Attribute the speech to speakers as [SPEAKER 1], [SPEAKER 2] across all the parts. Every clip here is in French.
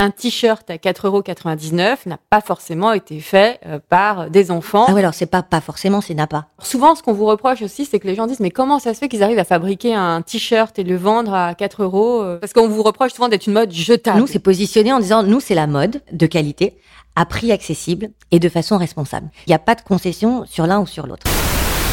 [SPEAKER 1] Un t-shirt à 4,99€ n'a pas forcément été fait euh, par des enfants.
[SPEAKER 2] Ah ouais, alors c'est pas pas forcément, c'est n'a pas.
[SPEAKER 1] Souvent, ce qu'on vous reproche aussi, c'est que les gens disent mais comment ça se fait qu'ils arrivent à fabriquer un t-shirt et le vendre à 4 euros euh, Parce qu'on vous reproche souvent d'être une mode jetable.
[SPEAKER 2] Nous, c'est positionné en disant nous, c'est la mode de qualité, à prix accessible et de façon responsable. Il n'y a pas de concession sur l'un ou sur l'autre.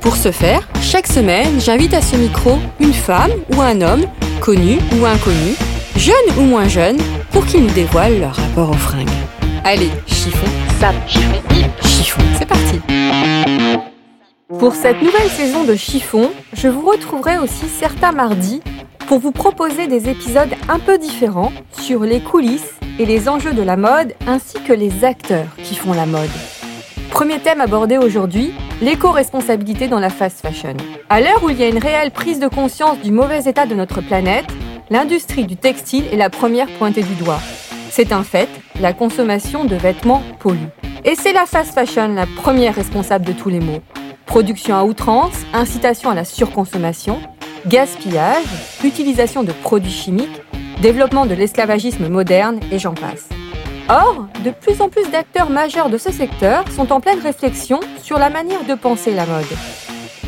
[SPEAKER 1] Pour ce faire, chaque semaine, j'invite à ce micro une femme ou un homme, connu ou inconnu, jeune ou moins jeune, pour qu'ils nous dévoilent leur rapport aux fringues. Allez, chiffon, sap, chiffon, chiffon, c'est parti Pour cette nouvelle saison de chiffon, je vous retrouverai aussi certains mardis pour vous proposer des épisodes un peu différents sur les coulisses et les enjeux de la mode ainsi que les acteurs qui font la mode. Premier thème abordé aujourd'hui, l'éco-responsabilité dans la fast fashion. À l'heure où il y a une réelle prise de conscience du mauvais état de notre planète, l'industrie du textile est la première pointée du doigt. C'est un fait, la consommation de vêtements pollue. Et c'est la fast fashion la première responsable de tous les maux. Production à outrance, incitation à la surconsommation, gaspillage, utilisation de produits chimiques, développement de l'esclavagisme moderne et j'en passe. Or, de plus en plus d'acteurs majeurs de ce secteur sont en pleine réflexion sur la manière de penser la mode.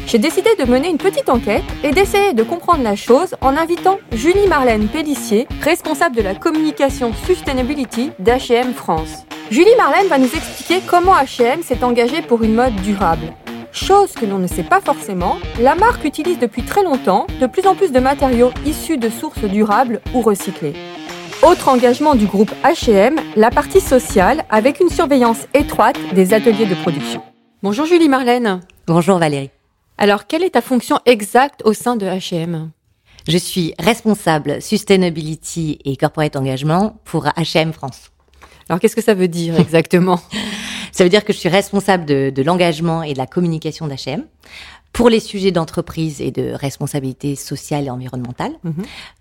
[SPEAKER 1] J'ai décidé de mener une petite enquête et d'essayer de comprendre la chose en invitant Julie Marlène Pellissier, responsable de la communication Sustainability d'H&M France. Julie Marlène va nous expliquer comment H&M s'est engagé pour une mode durable. Chose que l'on ne sait pas forcément, la marque utilise depuis très longtemps de plus en plus de matériaux issus de sources durables ou recyclées. Autre engagement du groupe H&M, la partie sociale avec une surveillance étroite des ateliers de production. Bonjour Julie Marlène.
[SPEAKER 2] Bonjour Valérie.
[SPEAKER 1] Alors, quelle est ta fonction exacte au sein de H&M
[SPEAKER 2] Je suis responsable Sustainability et Corporate Engagement pour H&M France.
[SPEAKER 1] Alors, qu'est-ce que ça veut dire exactement?
[SPEAKER 2] Ça veut dire que je suis responsable de, de l'engagement et de la communication d'H&M pour les sujets d'entreprise et de responsabilité sociale et environnementale
[SPEAKER 1] Mhm.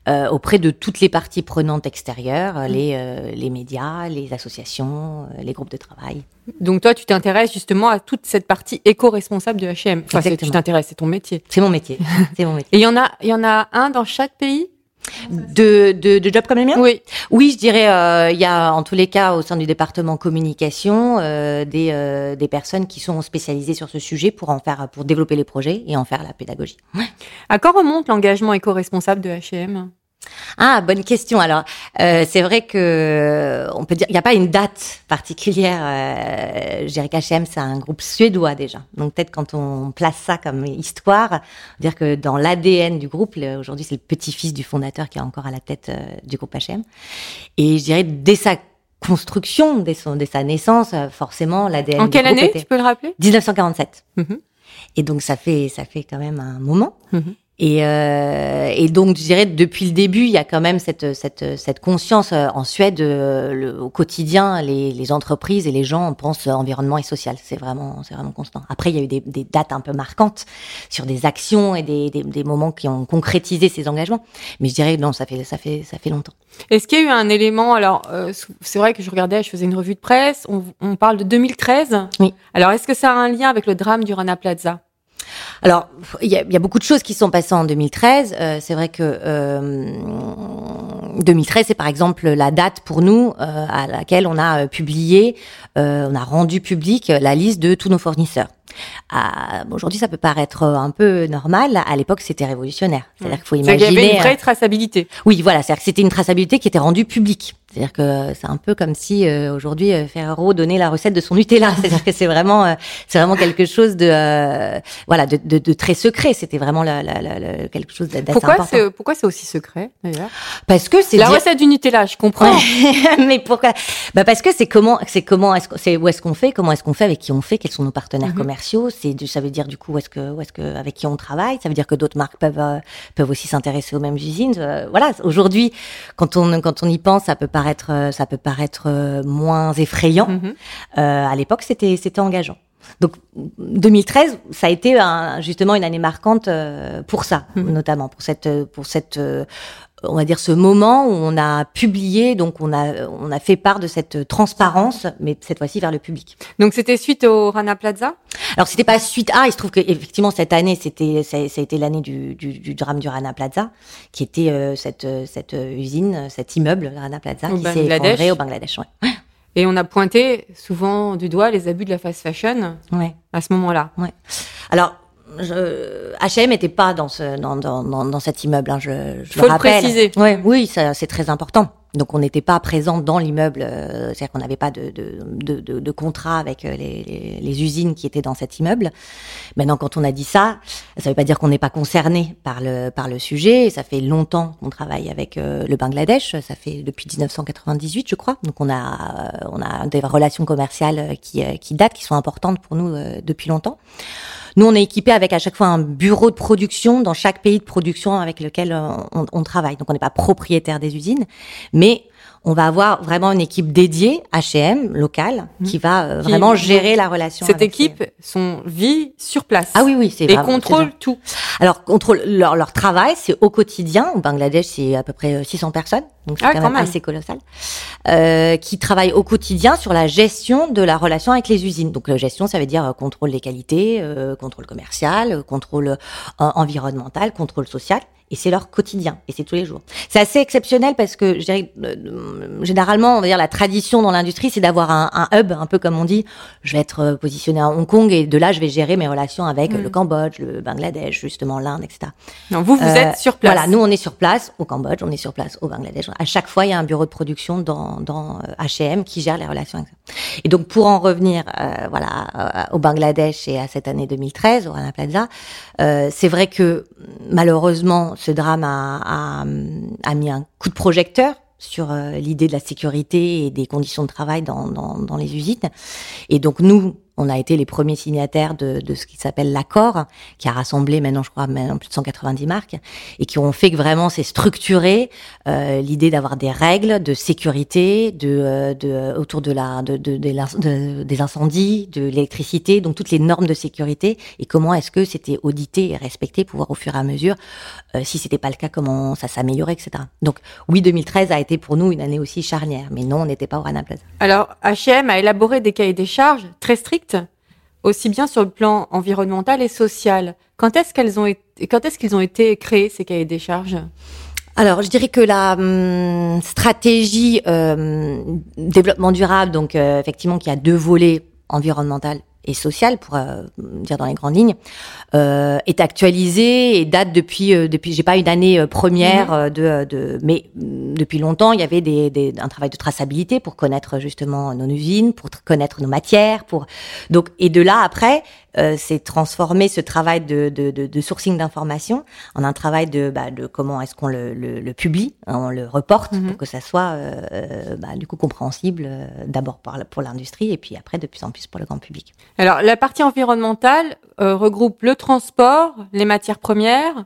[SPEAKER 2] euh, auprès de toutes les parties prenantes extérieures, euh, les, euh, les médias, les associations, euh, les groupes de travail.
[SPEAKER 1] Donc toi, tu t'intéresses justement à toute cette partie éco-responsable de H&M. Enfin, tu t'intéresses, c'est ton métier.
[SPEAKER 2] C'est mon métier. C'est mon métier.
[SPEAKER 1] Et il y en a, il y en a un dans chaque pays?
[SPEAKER 2] De, de, de jobs comme le mien
[SPEAKER 1] Oui.
[SPEAKER 2] Oui, je dirais, euh, il y a en tous les cas au sein du département communication euh, des, euh, des personnes qui sont spécialisées sur ce sujet pour en faire, pour développer les projets et en faire la pédagogie.
[SPEAKER 1] À quand remonte l'engagement éco-responsable de H&M
[SPEAKER 2] Ah, bonne question. Alors, euh, c'est vrai que on peut dire, il n'y a pas une date particulière. Euh, je dirais qu'H&M c'est un groupe suédois déjà. Donc peut-être quand on place ça comme histoire, dire que dans l'ADN du groupe, aujourd'hui c'est le petit-fils du fondateur qui est encore à la tête euh, du groupe H&M. Et je dirais dès sa construction, dès, son, dès sa naissance, euh, forcément l'ADN.
[SPEAKER 1] En quelle année
[SPEAKER 2] était-
[SPEAKER 1] Tu peux le rappeler?
[SPEAKER 2] 1947.
[SPEAKER 1] Mhm.
[SPEAKER 2] Et donc ça fait ça fait quand même un moment.
[SPEAKER 1] Mhm.
[SPEAKER 2] Et, euh, et donc je dirais depuis le début, il y a quand même cette cette cette conscience euh, en Suède euh, le- au quotidien, les, les entreprises et les gens pensent environnement et social. C'est vraiment c'est vraiment constant. Après il y a eu des, des dates un peu marquantes sur des actions et des, des, des moments qui ont concrétisé ces engagements. Mais je dirais non, ça fait ça fait ça fait longtemps.
[SPEAKER 1] Est-ce qu'il y a eu un élément Alors, euh, c'est vrai que je regardais, je faisais une revue de presse. On, on parle de 2013.
[SPEAKER 2] Oui.
[SPEAKER 1] Alors, est-ce que ça a un lien avec le drame du Rana Plaza?
[SPEAKER 2] Alors, il y a, il y a beaucoup de choses qui sont passées en 2013. Euh, c'est vrai que euh, 2013, c'est par exemple la date pour nous euh, à laquelle on a euh, publié, euh, on a rendu public la liste de tous nos fournisseurs. Ah, Aujourd'hui, ça peut paraître un peu normal. À l'époque, c'était révolutionnaire. C'est-à-dire qu'il faut
[SPEAKER 1] C'est qu'il y
[SPEAKER 2] imaginer.
[SPEAKER 1] avait une vraie
[SPEAKER 2] euh,
[SPEAKER 1] traçabilité.
[SPEAKER 2] Oui, voilà, c'est-à-dire que c'était une traçabilité qui était rendue publique. C'est-à-dire que c'est un peu comme si euh, aujourd'hui euh, Ferrero donnait la recette de son Nutella. C'est-à-dire que c'est vraiment, euh, c'est vraiment quelque chose de, euh, voilà, de, de, de très secret. C'était vraiment la, la, la- la- quelque chose d'assez
[SPEAKER 1] Pourquoi
[SPEAKER 2] important.
[SPEAKER 1] c'est pourquoi c'est aussi secret d'ailleurs?
[SPEAKER 2] Parce que c'est
[SPEAKER 1] La
[SPEAKER 2] dire-
[SPEAKER 1] recette du Nutella, je comprends.
[SPEAKER 2] Ouais. mais pourquoi? Bah parce que c'est comment, c'est comment, est-ce c'est où est-ce qu'on fait, comment est-ce qu'on fait, avec qui on fait, quels sont nos partenaires
[SPEAKER 1] Mhm.
[SPEAKER 2] commerciaux. C'est, du- ça veut dire du coup où est-ce que, où est-ce que, avec qui on travaille. Ça veut dire que d'autres marques peuvent, euh, peuvent aussi s'intéresser aux mêmes usines. Euh, voilà. Aujourd'hui, quand on, quand on y pense, ça peut paraître, euh, ça peut paraître euh, moins effrayant. Euh, à l'époque, c'était, c'était engageant. Donc 2013, ça a été un- justement une année marquante pour ça,
[SPEAKER 1] Mhm.
[SPEAKER 2] notamment pour cette, pour cette, euh, on va dire ce moment où on a publié, donc on a, on a fait part de cette transparence, mais cette fois-ci vers le public.
[SPEAKER 1] Donc c'était suite au Rana Plaza?
[SPEAKER 2] Alors c'était pas suite à, il se trouve que effectivement cette année c'était, ça, ça a été l'année du, du, du drame du Rana Plaza, qui était euh, cette, cette usine, cet immeuble Rana Plaza
[SPEAKER 1] Au
[SPEAKER 2] qui s'est effondré au Bangladesh. Ouais.
[SPEAKER 1] Et on a pointé souvent du doigt les abus de la fast fashion
[SPEAKER 2] ouais.
[SPEAKER 1] à ce moment-là.
[SPEAKER 2] Alors, je, H&M n'était pas dans ce dans dans dans, cet immeuble. Hein, je, je
[SPEAKER 1] Faut le
[SPEAKER 2] rappelle.
[SPEAKER 1] préciser.
[SPEAKER 2] Ouais, oui, ça c'est très important. Donc on n'était pas présent dans l'immeuble, euh, c'est-à-dire qu'on n'avait pas de de, de, de, de contrat avec euh, les, les, les usines qui étaient dans cet immeuble. Maintenant, quand on a dit ça, ça veut pas dire qu'on n'est pas concerné par le par le sujet. Ça fait longtemps qu'on travaille avec euh, le Bangladesh. Ça fait depuis 1998, je crois. Donc on a on a des relations commerciales qui qui datent, qui sont importantes pour nous euh, depuis longtemps. Nous, on est équipé avec à chaque fois un bureau de production dans chaque pays de production avec lequel euh, on, on travaille. Donc, on n'est pas propriétaire des usines, mais on va avoir vraiment une équipe dédiée H&M locale qui va euh,
[SPEAKER 1] Qui-
[SPEAKER 2] vraiment gérer la relation.
[SPEAKER 1] Cette
[SPEAKER 2] avec
[SPEAKER 1] équipe, son vie sur place.
[SPEAKER 2] Ah oui, oui, c'est
[SPEAKER 1] Et
[SPEAKER 2] vraiment-
[SPEAKER 1] contrôle tout.
[SPEAKER 2] Alors, contrôle leur, leur travail, c'est au quotidien. Au Bangladesh, c'est à peu près euh, 600 personnes, donc c'est
[SPEAKER 1] Ah,
[SPEAKER 2] quand,
[SPEAKER 1] quand
[SPEAKER 2] même,
[SPEAKER 1] même.
[SPEAKER 2] assez colossal, euh, qui travaillent au quotidien sur la gestion de la relation avec les usines. Donc, la gestion, ça veut dire euh, contrôle des qualités, euh, contrôle commercial, euh, contrôle euh, environnemental, contrôle social. Et c'est leur quotidien, et c'est tous les jours. C'est assez exceptionnel parce que, je dirais, euh, euh, généralement, on va dire la tradition dans l'industrie, c'est d'avoir un, un hub, un peu comme on dit. Je vais être euh, positionné à Hong Kong et de là, je vais gérer mes relations avec
[SPEAKER 1] Mm.
[SPEAKER 2] le Cambodge, le Bangladesh, justement l'Inde, etc.
[SPEAKER 1] Non, vous, vous
[SPEAKER 2] Euh,
[SPEAKER 1] êtes sur place.
[SPEAKER 2] Voilà, nous on est sur place au Cambodge, on est sur place au Bangladesh. À chaque fois, il y a un bureau de production dans, dans H&M qui gère les relations avec ça. Et donc pour en revenir, euh, voilà, au Bangladesh et à cette année 2013 au Rana Plaza, euh, c'est vrai que malheureusement ce drame a, a, a mis un coup de projecteur sur euh, l'idée de la sécurité et des conditions de travail dans, dans, dans les usines. Et donc nous, on a été les premiers signataires de, de ce qui s'appelle l'accord, qui a rassemblé maintenant, je crois, maintenant plus de 190 marques, et qui ont fait que vraiment c'est structuré euh, l'idée d'avoir des règles de sécurité, de, euh, de autour de la de, de, des incendies, de l'électricité, donc toutes les normes de sécurité et comment est-ce que c'était audité et respecté pour voir au fur et à mesure euh, si c'était pas le cas comment ça s'améliorait, etc. Donc oui, 2013 a été pour nous une année aussi charnière, mais non, on n'était pas au Rana Plaza.
[SPEAKER 1] Alors, H&M a élaboré des cahiers des charges très stricts, aussi bien sur le plan environnemental et social. Quand est-ce qu'elles ont été, quand est-ce qu'ils ont été créés ces cahiers des charges?
[SPEAKER 2] Alors, je dirais que la hum, stratégie euh, développement durable, donc euh, effectivement, qui a deux volets environnemental et social, pour euh, dire dans les grandes lignes, euh, est actualisée et date depuis euh, depuis. J'ai pas une année euh, première euh, de, de, mais hum, depuis longtemps, il y avait des, des, un travail de traçabilité pour connaître justement nos usines, pour tr- connaître nos matières, pour donc et de là après, euh, c'est transformer ce travail de, de, de, de sourcing d'informations en un travail de, bah, de comment est-ce qu'on le, le, le publie, hein, on le reporte
[SPEAKER 1] Mhm.
[SPEAKER 2] pour que ça soit euh, euh, bah, du coup compréhensible euh, d'abord pour l'industrie et puis après de plus en plus pour le grand public.
[SPEAKER 1] Alors, la partie environnementale euh, regroupe le transport, les matières premières.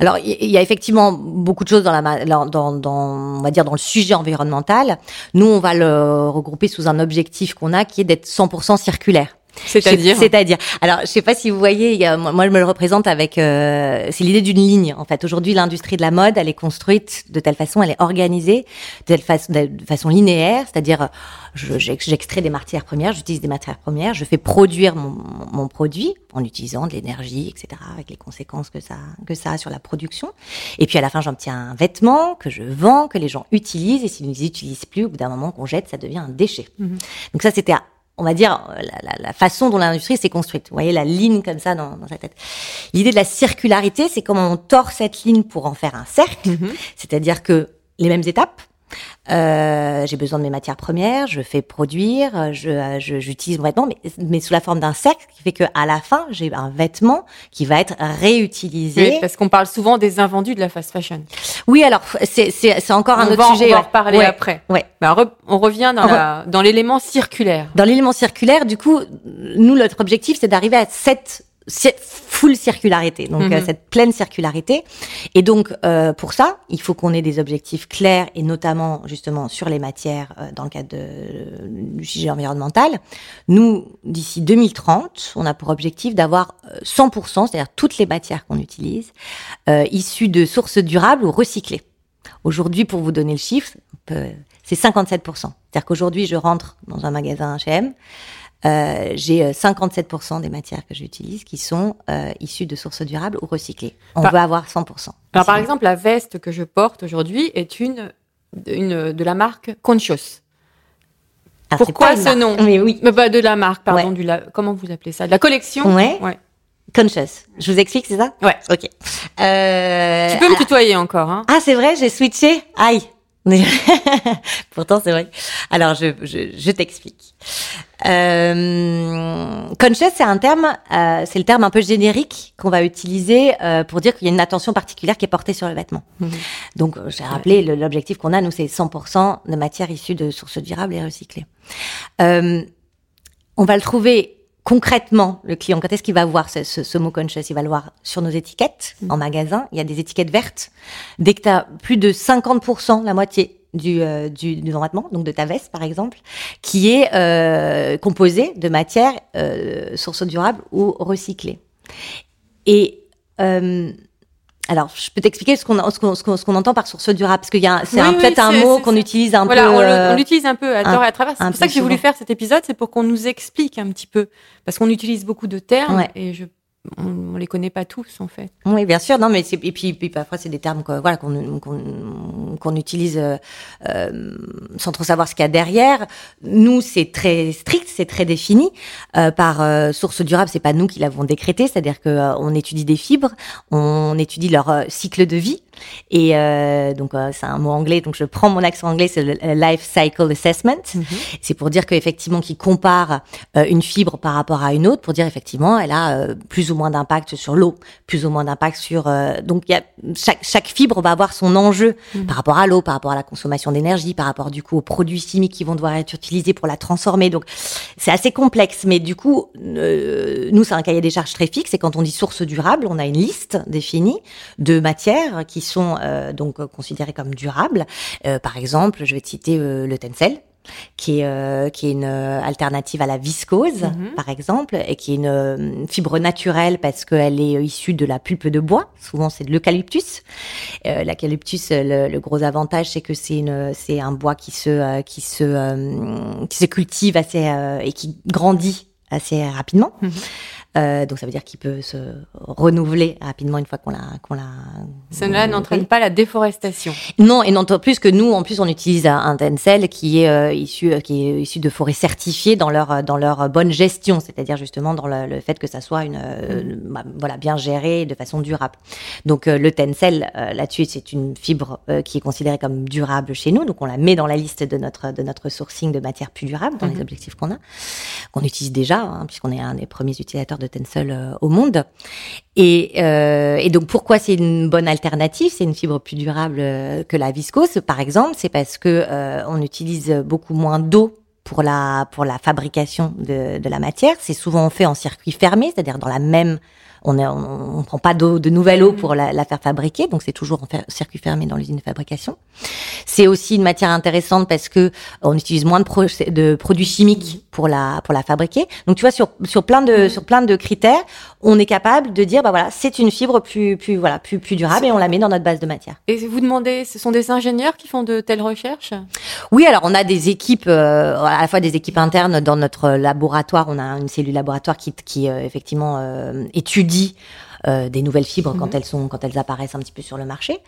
[SPEAKER 2] Alors, il y a effectivement beaucoup de choses dans la, dans, dans- on va dire dans le sujet environnemental. Nous, on va le regrouper sous un objectif qu'on a qui est d'être 100% circulaire.
[SPEAKER 1] C'est-à-dire
[SPEAKER 2] C'est-à-dire. Alors, je sais pas si vous voyez, y a- moi, je me le représente avec. euh, c'est l'idée d'une ligne. En fait, aujourd'hui, l'industrie de la mode, elle est construite de telle façon, elle est organisée de telle façon, de façon linéaire, c'est-à-dire, je- j'ex- j'extrais des matières premières, j'utilise des matières premières, je fais produire mon, mon produit en utilisant de l'énergie, etc., avec les conséquences que ça que ça a sur la production. Et puis à la fin, j'obtiens un vêtement que je vends, que les gens utilisent, et s'ils ne les utilisent plus, au bout d'un moment qu'on jette, ça devient un déchet. Donc ça, c'était, on va dire, la, la- la façon dont l'industrie s'est construite. Vous voyez la ligne comme ça dans, dans sa tête. L'idée de la circularité, c'est comment on tord cette ligne pour en faire un cercle. C'est-à-dire que les mêmes étapes. euh, j'ai besoin de mes matières premières, je fais produire, euh, je, euh, je- j'utilise mon vêtement, mais, mais sous la forme d'un cercle qui fait que à la fin j'ai un vêtement qui va être réutilisé.
[SPEAKER 1] Oui, parce qu'on parle souvent des invendus de la fast fashion.
[SPEAKER 2] Oui, alors c'est, c'est, c'est encore un autre
[SPEAKER 1] va,
[SPEAKER 2] sujet.
[SPEAKER 1] on va en reparler
[SPEAKER 2] Ouais.
[SPEAKER 1] après.
[SPEAKER 2] Ouais.
[SPEAKER 1] Bah, on revient dans,
[SPEAKER 2] On
[SPEAKER 1] la- dans l'élément circulaire.
[SPEAKER 2] Dans l'élément circulaire, du coup, nous, notre objectif, c'est d'arriver à cette full circularité, donc
[SPEAKER 1] Mhm.
[SPEAKER 2] euh, cette pleine circularité. Et donc, euh, pour ça, il faut qu'on ait des objectifs clairs, et notamment, justement, sur les matières euh, dans le cadre de- du sujet environnemental. Nous, d'ici 2030, on a pour objectif d'avoir euh, 100%, c'est-à-dire toutes les matières qu'on utilise, euh, issues de sources durables ou recyclées. Aujourd'hui, pour vous donner le chiffre, c'est 57%. C'est-à-dire qu'aujourd'hui, je rentre dans un magasin H&M, euh, j'ai euh, 57% des matières que j'utilise qui sont euh, issues de sources durables ou recyclées. On
[SPEAKER 1] Par-
[SPEAKER 2] veut avoir 100%.
[SPEAKER 1] Alors, par exemple, la veste que je porte aujourd'hui est une, une de la marque Conscious.
[SPEAKER 2] Ah,
[SPEAKER 1] pourquoi ce
[SPEAKER 2] marque.
[SPEAKER 1] nom?
[SPEAKER 2] Mais oui,
[SPEAKER 1] Mais pas de la marque, pardon,
[SPEAKER 2] Ouais.
[SPEAKER 1] du la, comment vous appelez ça? De la collection?
[SPEAKER 2] Ouais.
[SPEAKER 1] ouais.
[SPEAKER 2] conscious. Je vous explique, c'est ça?
[SPEAKER 1] Ouais.
[SPEAKER 2] Ok. Euh,
[SPEAKER 1] Tu peux me tutoyer encore, hein?
[SPEAKER 2] Ah, c'est vrai, j'ai switché. Aïe. Pourtant, c'est vrai. Alors, je, je, je t'explique. Euh, conscious, c'est un terme, euh, c'est le terme un peu générique qu'on va utiliser euh, pour dire qu'il y a une attention particulière qui est portée sur le vêtement.
[SPEAKER 1] Mhm.
[SPEAKER 2] Donc, euh, j'ai rappelé l'objectif qu'on a, nous, c'est 100% de matières issues de sources durables et recyclées. Euh, on va le trouver concrètement, le client. Quand est-ce qu'il va voir ce, ce, ce mot conscious Il va le voir sur nos étiquettes en magasin. Il y a des étiquettes vertes. Dès que tu as plus de 50%, la moitié du, euh, du, du vêtement, donc de ta veste par exemple, qui est euh, composée de matières euh, sources durables ou recyclées. Et euh, alors, je peux t'expliquer ce qu'on ce qu'on ce qu'on ce qu'on entend par source durable, parce qu'il y a c'est
[SPEAKER 1] Oui,
[SPEAKER 2] peut-être un mot qu'on utilise un
[SPEAKER 1] Voilà,
[SPEAKER 2] peu. euh,
[SPEAKER 1] on l'utilise un peu à tort et à travers. C'est pour ça que j'ai voulu faire cet épisode, c'est pour qu'on nous explique un petit peu. Parce qu'on utilise beaucoup de termes
[SPEAKER 2] Ouais.
[SPEAKER 1] et je, on, on les connaît pas tous, en fait.
[SPEAKER 2] Oui, bien sûr. Non, mais et puis, puis parfois c'est des termes que, voilà qu'on qu'on qu'on utilise euh, euh, sans trop savoir ce qu'il y a derrière. Nous, c'est très strict, c'est très défini euh, par euh, source durable. C'est pas nous qui l'avons décrété, c'est-à-dire que euh, on étudie des fibres, on étudie leur cycle de vie. Et euh, donc euh, c'est un mot anglais, donc je prends mon accent anglais, c'est le life cycle assessment. C'est pour dire qu'effectivement, qu'ils comparent euh, une fibre par rapport à une autre, pour dire effectivement, elle a euh, plus ou moins d'impact sur l'eau, plus ou moins d'impact sur. euh, donc, y a chaque chaque fibre va avoir son enjeu par rapport à l'eau, par rapport à la consommation d'énergie, par rapport du coup aux produits chimiques qui vont devoir être utilisés pour la transformer. Donc, c'est assez complexe, mais du coup, euh, nous, c'est un cahier des charges très fixe. Et quand on dit source durable, on a une liste définie de matières qui sont euh, donc considérées comme durables. Euh, par exemple, je vais te citer euh, le tencel qui est euh, qui est une alternative à la viscose
[SPEAKER 1] Mhm.
[SPEAKER 2] par exemple et qui est une euh, fibre naturelle parce qu'elle est issue de la pulpe de bois souvent c'est de l'eucalyptus euh, l'eucalyptus le, le gros avantage c'est que c'est une c'est un bois qui se qui se euh, qui se cultive assez euh, et qui grandit assez rapidement
[SPEAKER 1] Mhm.
[SPEAKER 2] Euh, donc ça veut dire qu'il peut se renouveler rapidement une fois qu'on l'a qu'on l'a
[SPEAKER 1] Cela n'entraîne pas la déforestation.
[SPEAKER 2] non, et non plus que nous, en plus, on utilise un, tencel qui est euh, issu, euh, qui est issu de forêts certifiées dans leur dans leur bonne gestion, c'est-à-dire justement dans le, le fait que ça soit une euh, bah, voilà bien géré de façon durable. Donc le tencel là-dessus, c'est une fibre qui est considérée comme durable chez nous, donc on la met dans la liste de notre de notre sourcing de matières plus durables dans les objectifs qu'on a, qu'on utilise déjà, hein, puisqu'on est un des premiers utilisateurs de tencel euh, au monde. Et, euh, et donc pourquoi c'est une bonne alternative? C'est une fibre plus durable euh, que la viscose, par exemple. C'est parce que on utilise beaucoup moins d'eau pour la pour la fabrication de la matière. C'est souvent fait en circuit fermé, c'est-à-dire dans la même on ne on, prend pas d'eau, de nouvelle eau pour la, la faire fabriquer, donc c'est toujours en circuit fermé dans l'usine de fabrication. C'est aussi une matière intéressante parce que on utilise moins de, de, produits chimiques pour la pour la fabriquer. Donc tu vois sur sur plein de sur plein de critères, on est capable de dire bah voilà c'est une fibre plus plus voilà plus plus durable et on la met dans notre base de matière.
[SPEAKER 1] Et vous demandez, ce sont des ingénieurs qui font de telles recherches?
[SPEAKER 2] Oui, alors on a des équipes euh, à la fois des équipes internes dans notre laboratoire. On a une cellule laboratoire qui qui euh, effectivement euh, étudie euh, des nouvelles fibres quand mhm. elles sont quand elles apparaissent un petit peu sur le marché.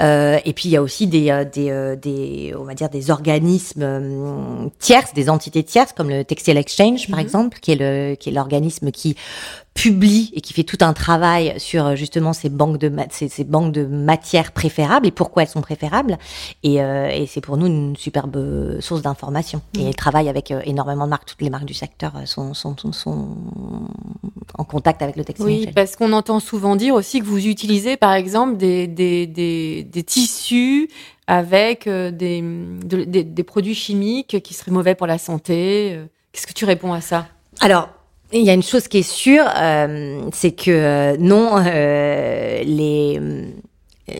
[SPEAKER 2] Euh, et puis il y a aussi des euh, des, euh, des on va dire des organismes tierces, des entités tierces comme le Textile Exchange par mhm. exemple, qui est le qui est l'organisme qui publie et qui fait tout un travail sur justement ces banques de ces, ces banques de matières préférables et pourquoi elles sont préférables et, euh, et c'est pour nous une superbe source d'information et mhm. elle travaille avec énormément de marques toutes les marques du secteur sont sont, sont, sont en contact avec le textile
[SPEAKER 1] oui parce qu'on entend souvent dire aussi que vous utilisez, par exemple, des, des, des, des tissus avec euh, des, des, produits chimiques qui seraient mauvais pour la santé. Euh. Qu'est-ce que tu réponds à ça?
[SPEAKER 2] Alors, il y a une chose qui est sûre, euh, c'est que non, les,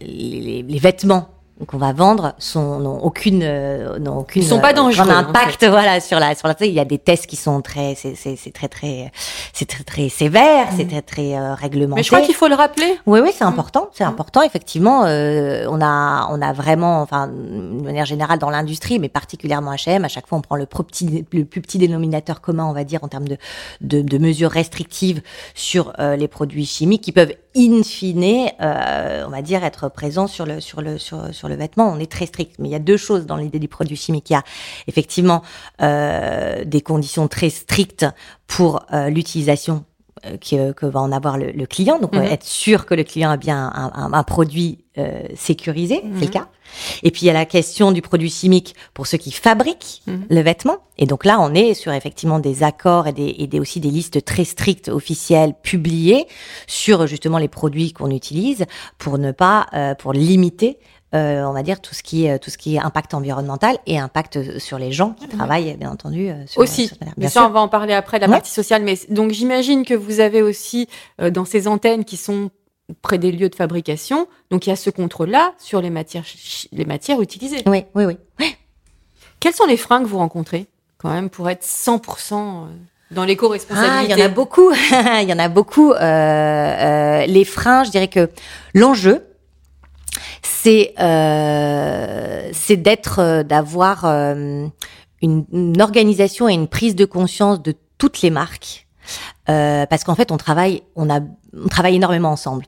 [SPEAKER 2] les, les, vêtements qu'on va vendre sont n'ont aucune euh, n'ont aucune
[SPEAKER 1] Ils sont pas euh, dangereux
[SPEAKER 2] impact voilà sur la sur la il y a des tests qui sont très c'est c'est c'est très très c'est très très sévère c'est mm. très très euh, réglementé
[SPEAKER 1] mais je crois qu'il faut le rappeler
[SPEAKER 2] oui oui c'est mm. important c'est mm. important effectivement euh, on a on a vraiment enfin de manière générale dans l'industrie mais particulièrement H&M à chaque fois on prend le plus petit le plus petit dénominateur commun on va dire en termes de de, de mesures restrictives sur les produits chimiques qui peuvent in fine on va dire être présents sur le sur le sur sur le vêtement, on est très strict. Mais il y a deux choses dans l'idée du produit chimique. Il y a effectivement euh, des conditions très strictes pour euh, l'utilisation euh, que, que, va en avoir le, client. Donc, mhm. être sûr que le client a bien un, un, produit euh, sécurisé, c'est le mhm. cas. Et puis, il y a la question du produit chimique pour ceux qui fabriquent mhm. le vêtement. Et donc là, on est sur effectivement des accords et, des, et des, aussi des listes très strictes officielles publiées sur justement les produits qu'on utilise pour ne pas, euh, pour limiter euh, on va dire tout ce qui est tout ce qui est impact environnemental et impact sur les gens qui mhm. travaillent bien entendu euh, sur,
[SPEAKER 1] aussi. bien sûr. on va en parler après la partie sociale. Mais donc j'imagine que vous avez aussi euh, dans ces antennes qui sont près des lieux de fabrication donc il y a ce contrôle là sur les matières les matières utilisées.
[SPEAKER 2] Oui oui oui,
[SPEAKER 1] quels sont les freins que vous rencontrez quand même pour être 100% dans l'éco-responsabilité
[SPEAKER 2] ah, Il y en a beaucoup. il y en a beaucoup. les freins, je dirais que l'enjeu, c'est euh, c'est d'être, euh, d'avoir euh, une, une, organisation et une prise de conscience de toutes les marques, parce qu'en fait on travaille, on on travaille énormément ensemble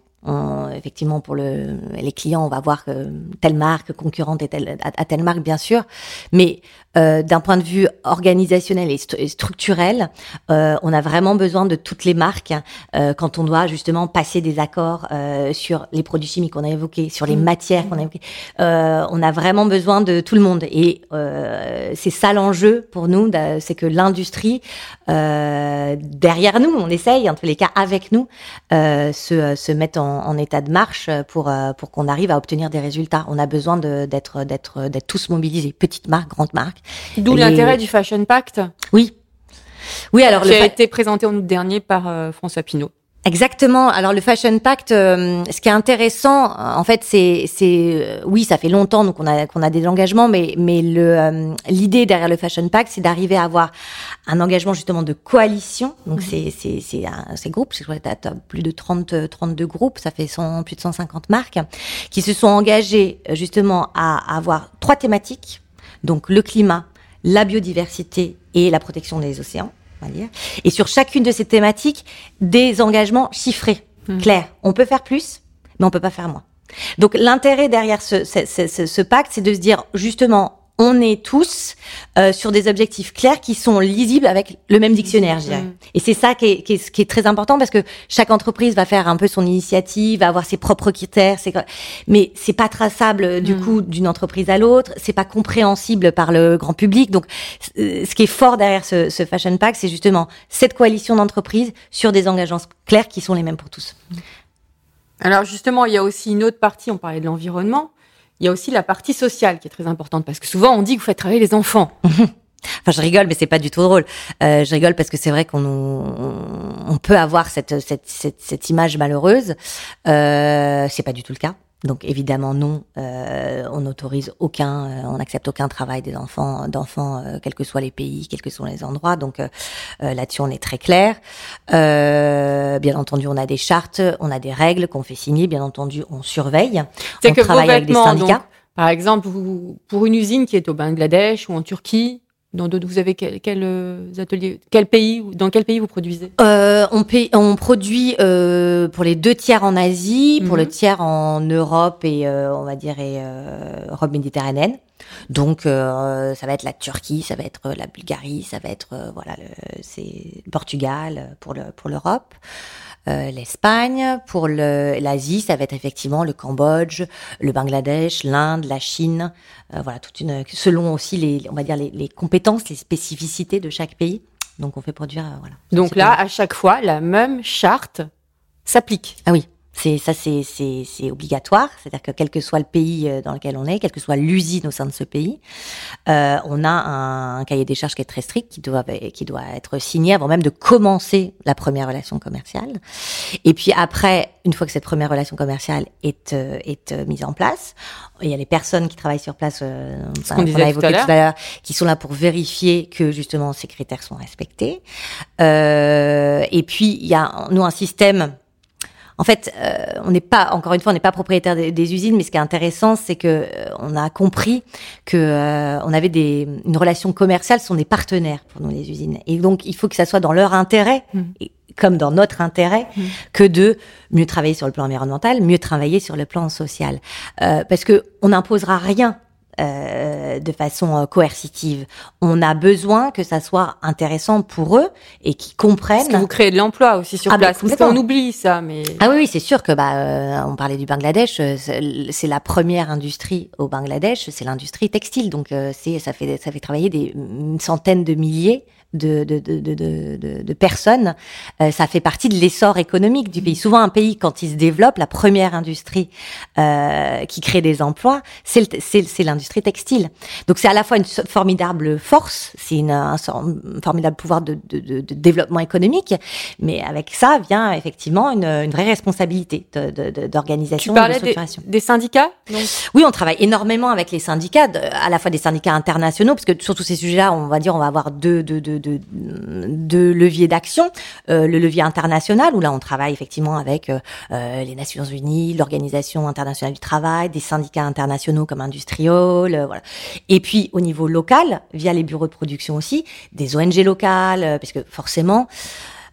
[SPEAKER 2] effectivement, pour le, les clients, on va voir que telle marque concurrente est telle, à, telle marque, bien sûr. Mais euh, d'un point de vue organisationnel et, structurel, euh, on a vraiment besoin de toutes les marques euh, quand on doit justement passer des accords euh, sur les produits chimiques qu'on a évoqués, sur les mmh. matières qu'on a évoquées. Euh, on a vraiment besoin de tout le monde. Et euh, c'est ça l'enjeu pour nous, c'est que l'industrie, derrière nous, on essaye, en tous les cas avec nous, se, se mette en en, état de marche pour euh, pour qu'on arrive à obtenir des résultats. On a besoin d'être d'être d'être tous mobilisés, petites marques, grandes marques.
[SPEAKER 1] D'où l'intérêt du Fashion Pact.
[SPEAKER 2] Oui. Oui, alors
[SPEAKER 1] qui a été présenté en août dernier par euh, François Pinault.
[SPEAKER 2] Exactement. Alors le Fashion Pact, euh, ce qui est intéressant, en fait, c'est, c'est, euh, oui, ça fait longtemps donc on a qu'on a des engagements, mais mais le euh, l'idée derrière le Fashion Pact, c'est d'arriver à avoir un engagement justement de coalition. Donc mhm. c'est c'est c'est ces groupes, je crois que as plus de 30 32 groupes, ça fait 100, plus de 150 marques qui se sont engagés justement à avoir trois thématiques. Donc le climat, la biodiversité et la protection des océans. Et sur chacune de ces thématiques, des engagements chiffrés, mmh. clairs. On peut faire plus, mais on peut pas faire moins. Donc l'intérêt derrière ce, ce, ce, ce pacte, c'est de se dire justement, on est tous euh, sur des objectifs clairs qui sont lisibles avec le même dictionnaire, je dirais. Mm. Et c'est ça qui est, qui, est, qui est, très important parce que chaque entreprise va faire un peu son initiative, va avoir ses propres critères, c'est mais c'est pas traçable du mm. coup d'une entreprise à l'autre, c'est pas compréhensible par le grand public. Donc, euh, ce qui est fort derrière ce, ce Fashion Pack, c'est justement cette coalition d'entreprises sur des engagements clairs qui sont les mêmes pour tous.
[SPEAKER 1] Alors justement, il y a aussi une autre partie, on parlait de l'environnement, il y a aussi la partie sociale qui est très importante parce que souvent on dit que vous faites travailler les enfants.
[SPEAKER 2] Enfin, je rigole, mais c'est pas du tout drôle. Euh, je rigole parce que c'est vrai qu'on on, peut avoir cette, cette, cette, cette image malheureuse. Euh, c'est pas du tout le cas. Donc évidemment non, euh, on n'autorise aucun, euh, on n'accepte aucun travail des enfants, d'enfants, euh, quels que soient les pays, quels que soient les endroits. Donc euh, euh, là-dessus on est très clair. Euh, bien entendu, on a des chartes, on a des règles qu'on fait signer. Bien entendu, on surveille.
[SPEAKER 1] C'est
[SPEAKER 2] on
[SPEAKER 1] que
[SPEAKER 2] travaille avec des syndicats.
[SPEAKER 1] donc, par exemple, vous- pour une usine qui est au Bangladesh ou en Turquie, dans d'autres, vous avez quel, quel, euh, ateliers, quel pays, dans quel pays vous produisez?
[SPEAKER 2] Euh, on, produit euh, pour les deux tiers en Asie, pour
[SPEAKER 1] Mhm.
[SPEAKER 2] le tiers en Europe et euh, on va dire et, euh, Europe méditerranéenne. Donc euh, ça va être la Turquie, ça va être la Bulgarie, ça va être voilà le, c'est Portugal pour le pour l'Europe. Euh, l'Espagne pour l'Asie, ça va être effectivement le Cambodge, le Bangladesh, l'Inde, la Chine, euh, voilà toute une selon aussi les on va dire les, les compétences, les spécificités de chaque pays. Donc on fait produire euh, voilà.
[SPEAKER 1] Donc là, à chaque fois, la même charte s'applique.
[SPEAKER 2] Ah oui, c'est ça, c'est c'est c'est obligatoire. C'est-à-dire que quel que soit le pays euh, dans lequel on est, quelle que soit l'usine au sein de ce pays, euh, on a un, un cahier des charges qui est très strict, qui doit qui doit être signé avant même de commencer la première relation commerciale. Et puis après, une fois que cette première relation commerciale est euh, est euh, mise en place, il y a les personnes qui travaillent sur place, euh,
[SPEAKER 1] qu'on
[SPEAKER 2] qu'on a
[SPEAKER 1] tout
[SPEAKER 2] évoqué
[SPEAKER 1] à
[SPEAKER 2] tout à l'heure, qui sont là pour vérifier que justement ces critères sont respectés. Euh, et puis il y a nous un système en fait, euh, on n'est pas, encore une fois, on n'est pas propriétaire des, des usines, mais ce qui est intéressant, c'est que euh, on a compris que euh, on avait des, une relation commerciale, ce sont des partenaires pour nous les usines, et donc il faut que ça soit dans leur intérêt.
[SPEAKER 1] Mm.
[SPEAKER 2] et comme dans notre intérêt,
[SPEAKER 1] Mm.
[SPEAKER 2] que de mieux travailler sur le plan environnemental, mieux travailler sur le plan social, Euh, parce que on n'imposera rien euh, de façon euh, coercitive. On a besoin que ça soit intéressant pour eux et qu'ils comprennent.
[SPEAKER 1] Parce que vous créez de l'emploi aussi sur
[SPEAKER 2] Ah, bah,
[SPEAKER 1] place. Parce
[SPEAKER 2] complètement.
[SPEAKER 1] qu'on oublie ça, mais
[SPEAKER 2] Ah oui, oui, c'est sûr que bah euh, on parlait du Bangladesh, euh, c'est la première industrie au Bangladesh, c'est l'industrie textile, donc euh, c'est ça fait ça fait travailler des une centaine de milliers de de de de, de, de- de personnes. Euh, ça fait partie de l'essor économique du pays. Souvent un pays quand il se développe, la première industrie euh, qui crée des emplois, c'est l'industrie textile. Donc c'est à la fois une formidable force, c'est une un, un formidable pouvoir de, de, de, de développement économique, mais avec ça vient effectivement une, une vraie responsabilité de- de- de-
[SPEAKER 1] tu
[SPEAKER 2] d'organisation, de,
[SPEAKER 1] parlais des,
[SPEAKER 2] structuration.
[SPEAKER 1] des syndicats. Donc,
[SPEAKER 2] Oui, on travaille énormément avec les syndicats, à la fois des syndicats internationaux, parce que sur tous ces sujets-là, on va dire, on va avoir deux, deux, deux, deux, deux leviers d'action. Euh, le levier international, où là, on travaille effectivement avec euh, euh, les Nations Unies, l'Organisation internationale du travail, des syndicats internationaux comme Industriol, euh, voilà. Et puis au niveau local, via les bureaux de production aussi, des ONG locales, euh, parce que forcément.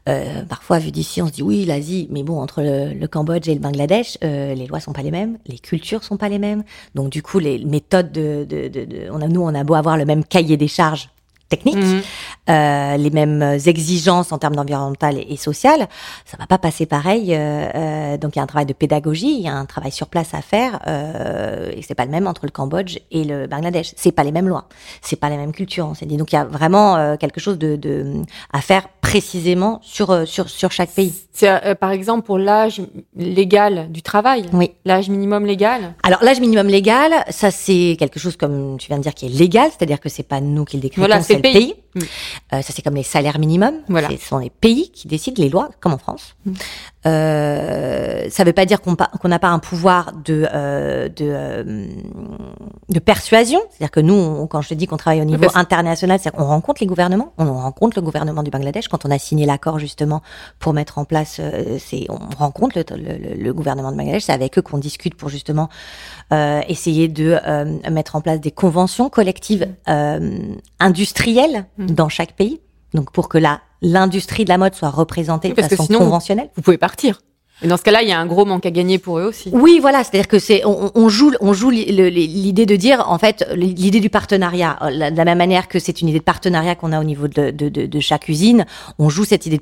[SPEAKER 2] Euh, parfois, vu d'ici, on se dit oui, l'Asie, mais bon, entre le, le Cambodge et le Bangladesh, euh, les lois sont pas les mêmes, les cultures sont pas les mêmes. Donc, du coup, les méthodes de, de, de, de- on a, nous, on a beau avoir le même cahier des charges techniques,
[SPEAKER 1] Mhm.
[SPEAKER 2] euh, les mêmes exigences en termes d'environnemental et, et social, ça va pas passer pareil. euh, euh, donc, il y a un travail de pédagogie, il y a un travail sur place à faire, euh, et c'est pas le même entre le Cambodge et le Bangladesh. C'est pas les mêmes lois, c'est pas les mêmes cultures. On s'est dit donc il y a vraiment euh, quelque chose de, de à faire précisément sur euh, sur sur chaque pays.
[SPEAKER 1] c'est euh, par exemple pour l'âge légal du travail.
[SPEAKER 2] Oui.
[SPEAKER 1] L'âge minimum légal?
[SPEAKER 2] Alors l'âge minimum légal, ça c'est quelque chose comme tu viens de dire qui est légal, c'est-à-dire que c'est pas nous qui le décrétons,
[SPEAKER 1] Voilà, c'est pays? Mm.
[SPEAKER 2] Euh, ça c'est comme les salaires minimums.
[SPEAKER 1] Voilà.
[SPEAKER 2] Ce sont les pays qui décident les lois, comme en France.
[SPEAKER 1] Mm.
[SPEAKER 2] Euh, ça veut pas dire qu'on qu'on n'a pas un pouvoir de euh, de euh, de persuasion, c'est-à-dire que nous, on- quand je te dis qu'on travaille au niveau international, c'est qu'on rencontre les gouvernements, on rencontre le gouvernement du Bangladesh quand on a signé l'accord justement pour mettre en place, euh, on rencontre le, le- le gouvernement de Bangladesh, c'est avec eux qu'on discute pour justement euh, essayer de euh, mettre en place des conventions collectives euh, industrielles
[SPEAKER 1] Mm.
[SPEAKER 2] Dans chaque pays. Donc pour que la l'industrie de la mode soit représentée
[SPEAKER 1] Oui,
[SPEAKER 2] de façon
[SPEAKER 1] sinon, vous-
[SPEAKER 2] conventionnelle.
[SPEAKER 1] Vous pouvez partir. Et dans ce cas-là, il y a un gros manque à gagner pour eux aussi.
[SPEAKER 2] Oui, voilà, c'est-à-dire que c'est on, on joue on joue l'idée de dire en fait l'idée du partenariat Euh, de la même manière que c'est une idée de partenariat qu'on a au niveau de, de, de, chaque usine, on joue cette idée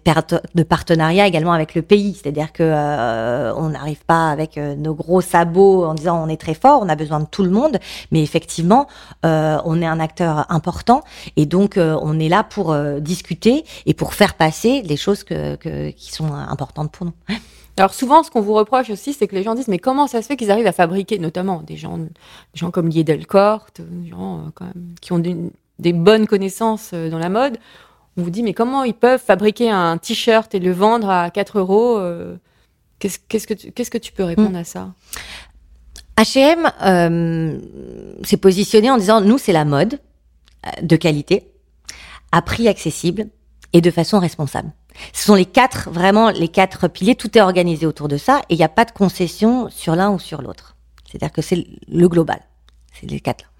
[SPEAKER 2] de, partenariat également avec le pays, c'est-à-dire que euh, on n'arrive pas avec euh, nos gros sabots en disant on est très fort, on a besoin de tout le monde, mais effectivement euh, on est un acteur important et donc euh, on est là pour discuter et pour faire passer les choses que, que, qui sont importantes pour nous.
[SPEAKER 1] Alors souvent, ce qu'on vous reproche aussi, c'est que les gens disent mais comment ça se fait qu'ils arrivent à fabriquer, notamment des gens, des gens comme Lié Delcorte, des gens euh, quand même, qui ont des- des bonnes connaissances euh, dans la mode, on vous dit mais comment ils peuvent fabriquer un t-shirt et le vendre à 4 euros euh, Qu'est-ce que tu, qu'est-ce que tu peux répondre
[SPEAKER 2] Mm.
[SPEAKER 1] à ça?
[SPEAKER 2] H&M euh, s'est positionné en disant nous c'est la mode euh, de qualité à prix accessible et de façon responsable. Ce sont les quatre vraiment les quatre piliers. Tout est organisé autour de ça et il n'y a pas de concession sur l'un ou sur l'autre. C'est-à-dire que c'est le global. C'est les quatre.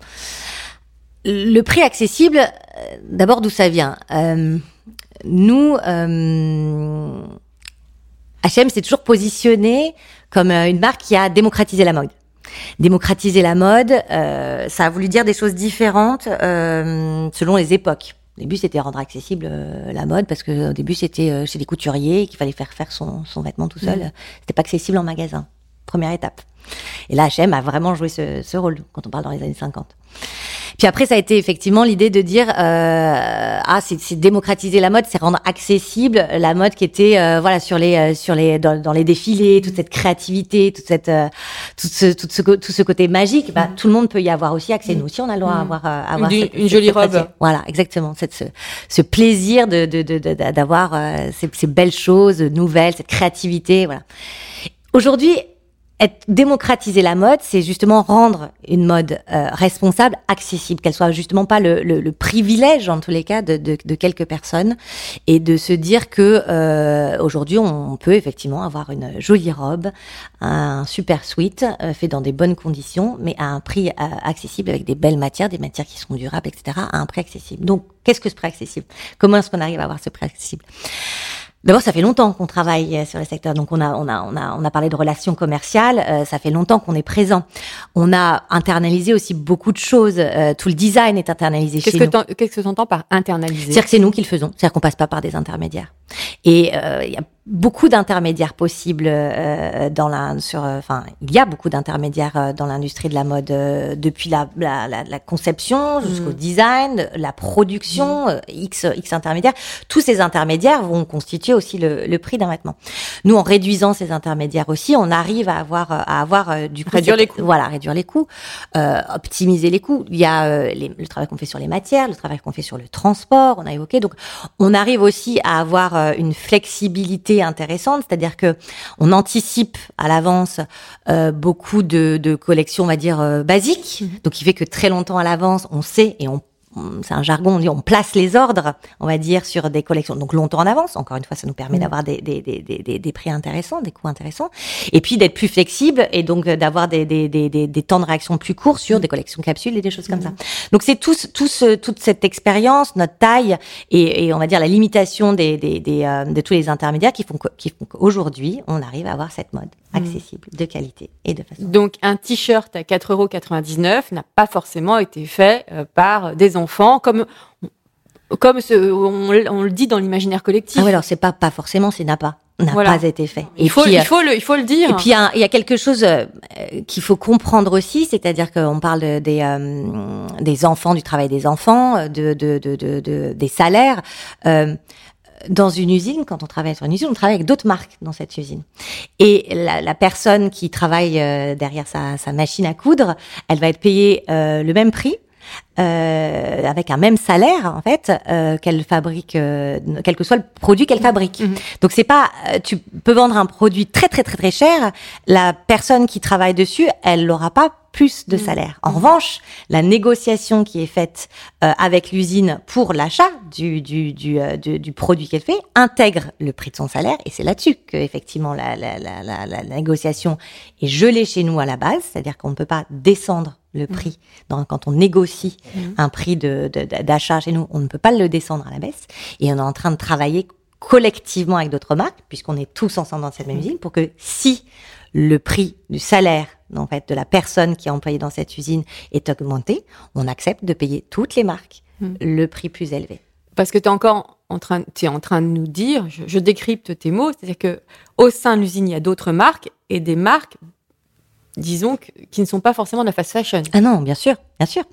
[SPEAKER 2] Le prix accessible, euh, d'abord d'où ça vient? Euh, nous, euh, H&M s'est toujours positionné comme euh, une marque qui a démocratisé la mode démocratiser la mode, euh, ça a voulu dire des choses différentes euh, selon les époques. Au début, c'était rendre accessible euh, la mode parce que au début, c'était euh, chez les couturiers qu'il fallait faire faire son, son vêtement tout seul. C'était pas accessible en magasin. Première étape. Et là, H&M a vraiment joué ce, ce rôle quand on parle dans les années 50. Puis après, ça a été effectivement l'idée de dire euh, ah c'est démocratiser la mode, c'est rendre accessible la mode qui était euh, voilà sur les euh, sur les dans, dans les défilés, toute cette créativité, toute cette euh, tout ce tout ce tout ce côté magique. Bah, tout le monde peut y avoir aussi accès. Nous aussi, on a le droit à avoir euh, avoir
[SPEAKER 1] Une-
[SPEAKER 2] cette-
[SPEAKER 1] une
[SPEAKER 2] cette-
[SPEAKER 1] jolie
[SPEAKER 2] cette
[SPEAKER 1] robe.
[SPEAKER 2] pratique. Voilà, exactement. Cette, ce, ce plaisir de de de- de- d'avoir euh, ces, ces belles choses nouvelles, cette créativité. Voilà. Aujourd'hui, être démocratiser la mode, c'est justement rendre une mode euh, responsable, accessible, qu'elle soit justement pas le, le, le privilège en tous les cas de, de, de quelques personnes, et de se dire que euh, aujourd'hui on peut effectivement avoir une jolie robe, un super sweat euh, fait dans des bonnes conditions, mais à un prix euh, accessible avec des belles matières, des matières qui sont durables, etc. à un prix accessible. Donc qu'est-ce que ce prix accessible? Comment est-ce qu'on arrive à avoir ce prix accessible? D'abord, ça fait longtemps qu'on travaille euh, sur le secteur, donc on a on a on a on a parlé de relations commerciales. euh, ça fait longtemps qu'on est présent. On a internalisé aussi beaucoup de choses. euh, tout le design est internalisé
[SPEAKER 1] Qu'est-ce
[SPEAKER 2] chez
[SPEAKER 1] que
[SPEAKER 2] nous.
[SPEAKER 1] qu'est-ce que tu entends par internaliser?
[SPEAKER 2] C'est-à-dire que c'est nous qui le faisons. C'est-à-dire qu'on passe pas par des intermédiaires. Et euh, il y a beaucoup d'intermédiaires possibles euh, dans la sur euh, enfin il y a beaucoup d'intermédiaires euh, dans l'industrie de la mode euh, depuis la la, la, la conception jusqu'au design, la production, euh, x x intermédiaires. Tous ces intermédiaires vont constituer aussi le, le prix d'un vêtement. Nous en réduisant ces intermédiaires aussi, on arrive à avoir à avoir du coup
[SPEAKER 1] Réduire les coûts.
[SPEAKER 2] Voilà, réduire les coûts, euh, optimiser les coûts. Il y a euh, les- le travail qu'on fait sur les matières, le travail qu'on fait sur le transport, on a évoqué. Donc, on arrive aussi à avoir une flexibilité intéressante, c'est-à-dire que on anticipe à l'avance euh, beaucoup de, de collections, on va dire euh, basiques. Donc, il fait que très longtemps à l'avance, on sait et on- c'est un jargon, on dit on place les ordres, on va dire, sur des collections, donc longtemps en avance. Encore une fois, ça nous permet d'avoir des, des, des, des, prix intéressants, des coûts intéressants, et puis d'être plus flexible et donc euh, d'avoir des, des, des, des, des temps de réaction plus courts sur des collections capsules et des choses comme ça. Donc c'est tout, ce- tout ce- toute cette expérience, notre taille et, et on va dire la limitation des, des, des, euh, de tous les intermédiaires qui font qu'aujourd'hui on arrive à avoir cette mode accessible, de qualité et de façon.
[SPEAKER 1] Donc un t-shirt à 4,99€ n'a pas forcément été fait euh, par des enfants comme comme ce, on, on le dit dans l'imaginaire collectif.
[SPEAKER 2] Ah oui, alors c'est pas pas forcément, c'est n'a pas n'a
[SPEAKER 1] Voilà.
[SPEAKER 2] pas été fait.
[SPEAKER 1] il, faut,
[SPEAKER 2] puis,
[SPEAKER 1] il, faut le, il faut le dire.
[SPEAKER 2] Et puis il y a, il y a quelque chose euh, qu'il faut comprendre aussi, c'est-à-dire qu'on parle de- des euh, des enfants, du travail des enfants, euh, de, de, de, de, de- des salaires. Euh, dans une usine, quand on travaille sur une usine, on travaille avec d'autres marques dans cette usine. Et la, la personne qui travaille derrière sa, sa machine à coudre, elle va être payée euh, le même prix. Euh, avec un même salaire en fait euh, qu'elle fabrique euh, quel que soit le produit qu'elle fabrique. Donc c'est pas euh, tu peux vendre un produit très très très très cher. La personne qui travaille dessus elle n'aura pas plus de salaire. En revanche, la négociation qui est faite euh, avec l'usine pour l'achat du, du, du, euh, du, du produit qu'elle fait intègre le prix de son salaire. Et c'est là-dessus que effectivement la, la, la, la, la négociation est gelée chez nous à la base, c'est-à-dire qu'on ne peut pas descendre le prix. Dans, quand on négocie un prix de, de- d'achat chez nous, on ne peut pas le descendre à la baisse. Et on est en train de travailler collectivement avec d'autres marques, puisqu'on est tous ensemble dans cette même usine, pour que si le prix du salaire en fait, de la personne qui est employée dans cette usine est augmenté, on accepte de payer toutes les marques le prix plus élevé.
[SPEAKER 1] Parce que tu es encore en train, es en train de nous dire, je, je décrypte tes mots, c'est-à-dire que au sein de l'usine, il y a d'autres marques et des marques, disons, qui ne sont pas forcément de la fast fashion.
[SPEAKER 2] Ah non, bien sûr, bien sûr.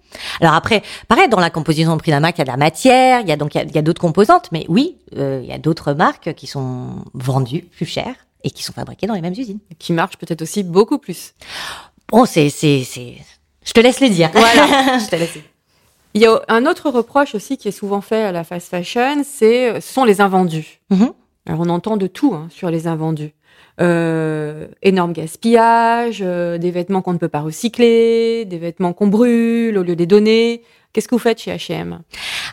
[SPEAKER 2] Alors après, pareil, dans la composition de prix d'un marque, il y a de la matière, il y a donc il y a, d'autres composantes, mais oui, euh, il y a d'autres marques qui sont vendues plus chères et qui sont fabriquées dans les mêmes usines.
[SPEAKER 1] qui marchent peut-être aussi beaucoup plus.
[SPEAKER 2] Bon, c'est, c'est, c'est, je te laisse le dire.
[SPEAKER 1] Voilà, je te laisse. Il y a un autre reproche aussi qui est souvent fait à la fast fashion, c'est ce sont les invendus.
[SPEAKER 2] Mhm.
[SPEAKER 1] Alors on entend de tout hein, sur les invendus. Euh, énorme gaspillage, euh, des vêtements qu'on ne peut pas recycler, des vêtements qu'on brûle au lieu de les donner. Qu'est-ce que vous faites chez H&M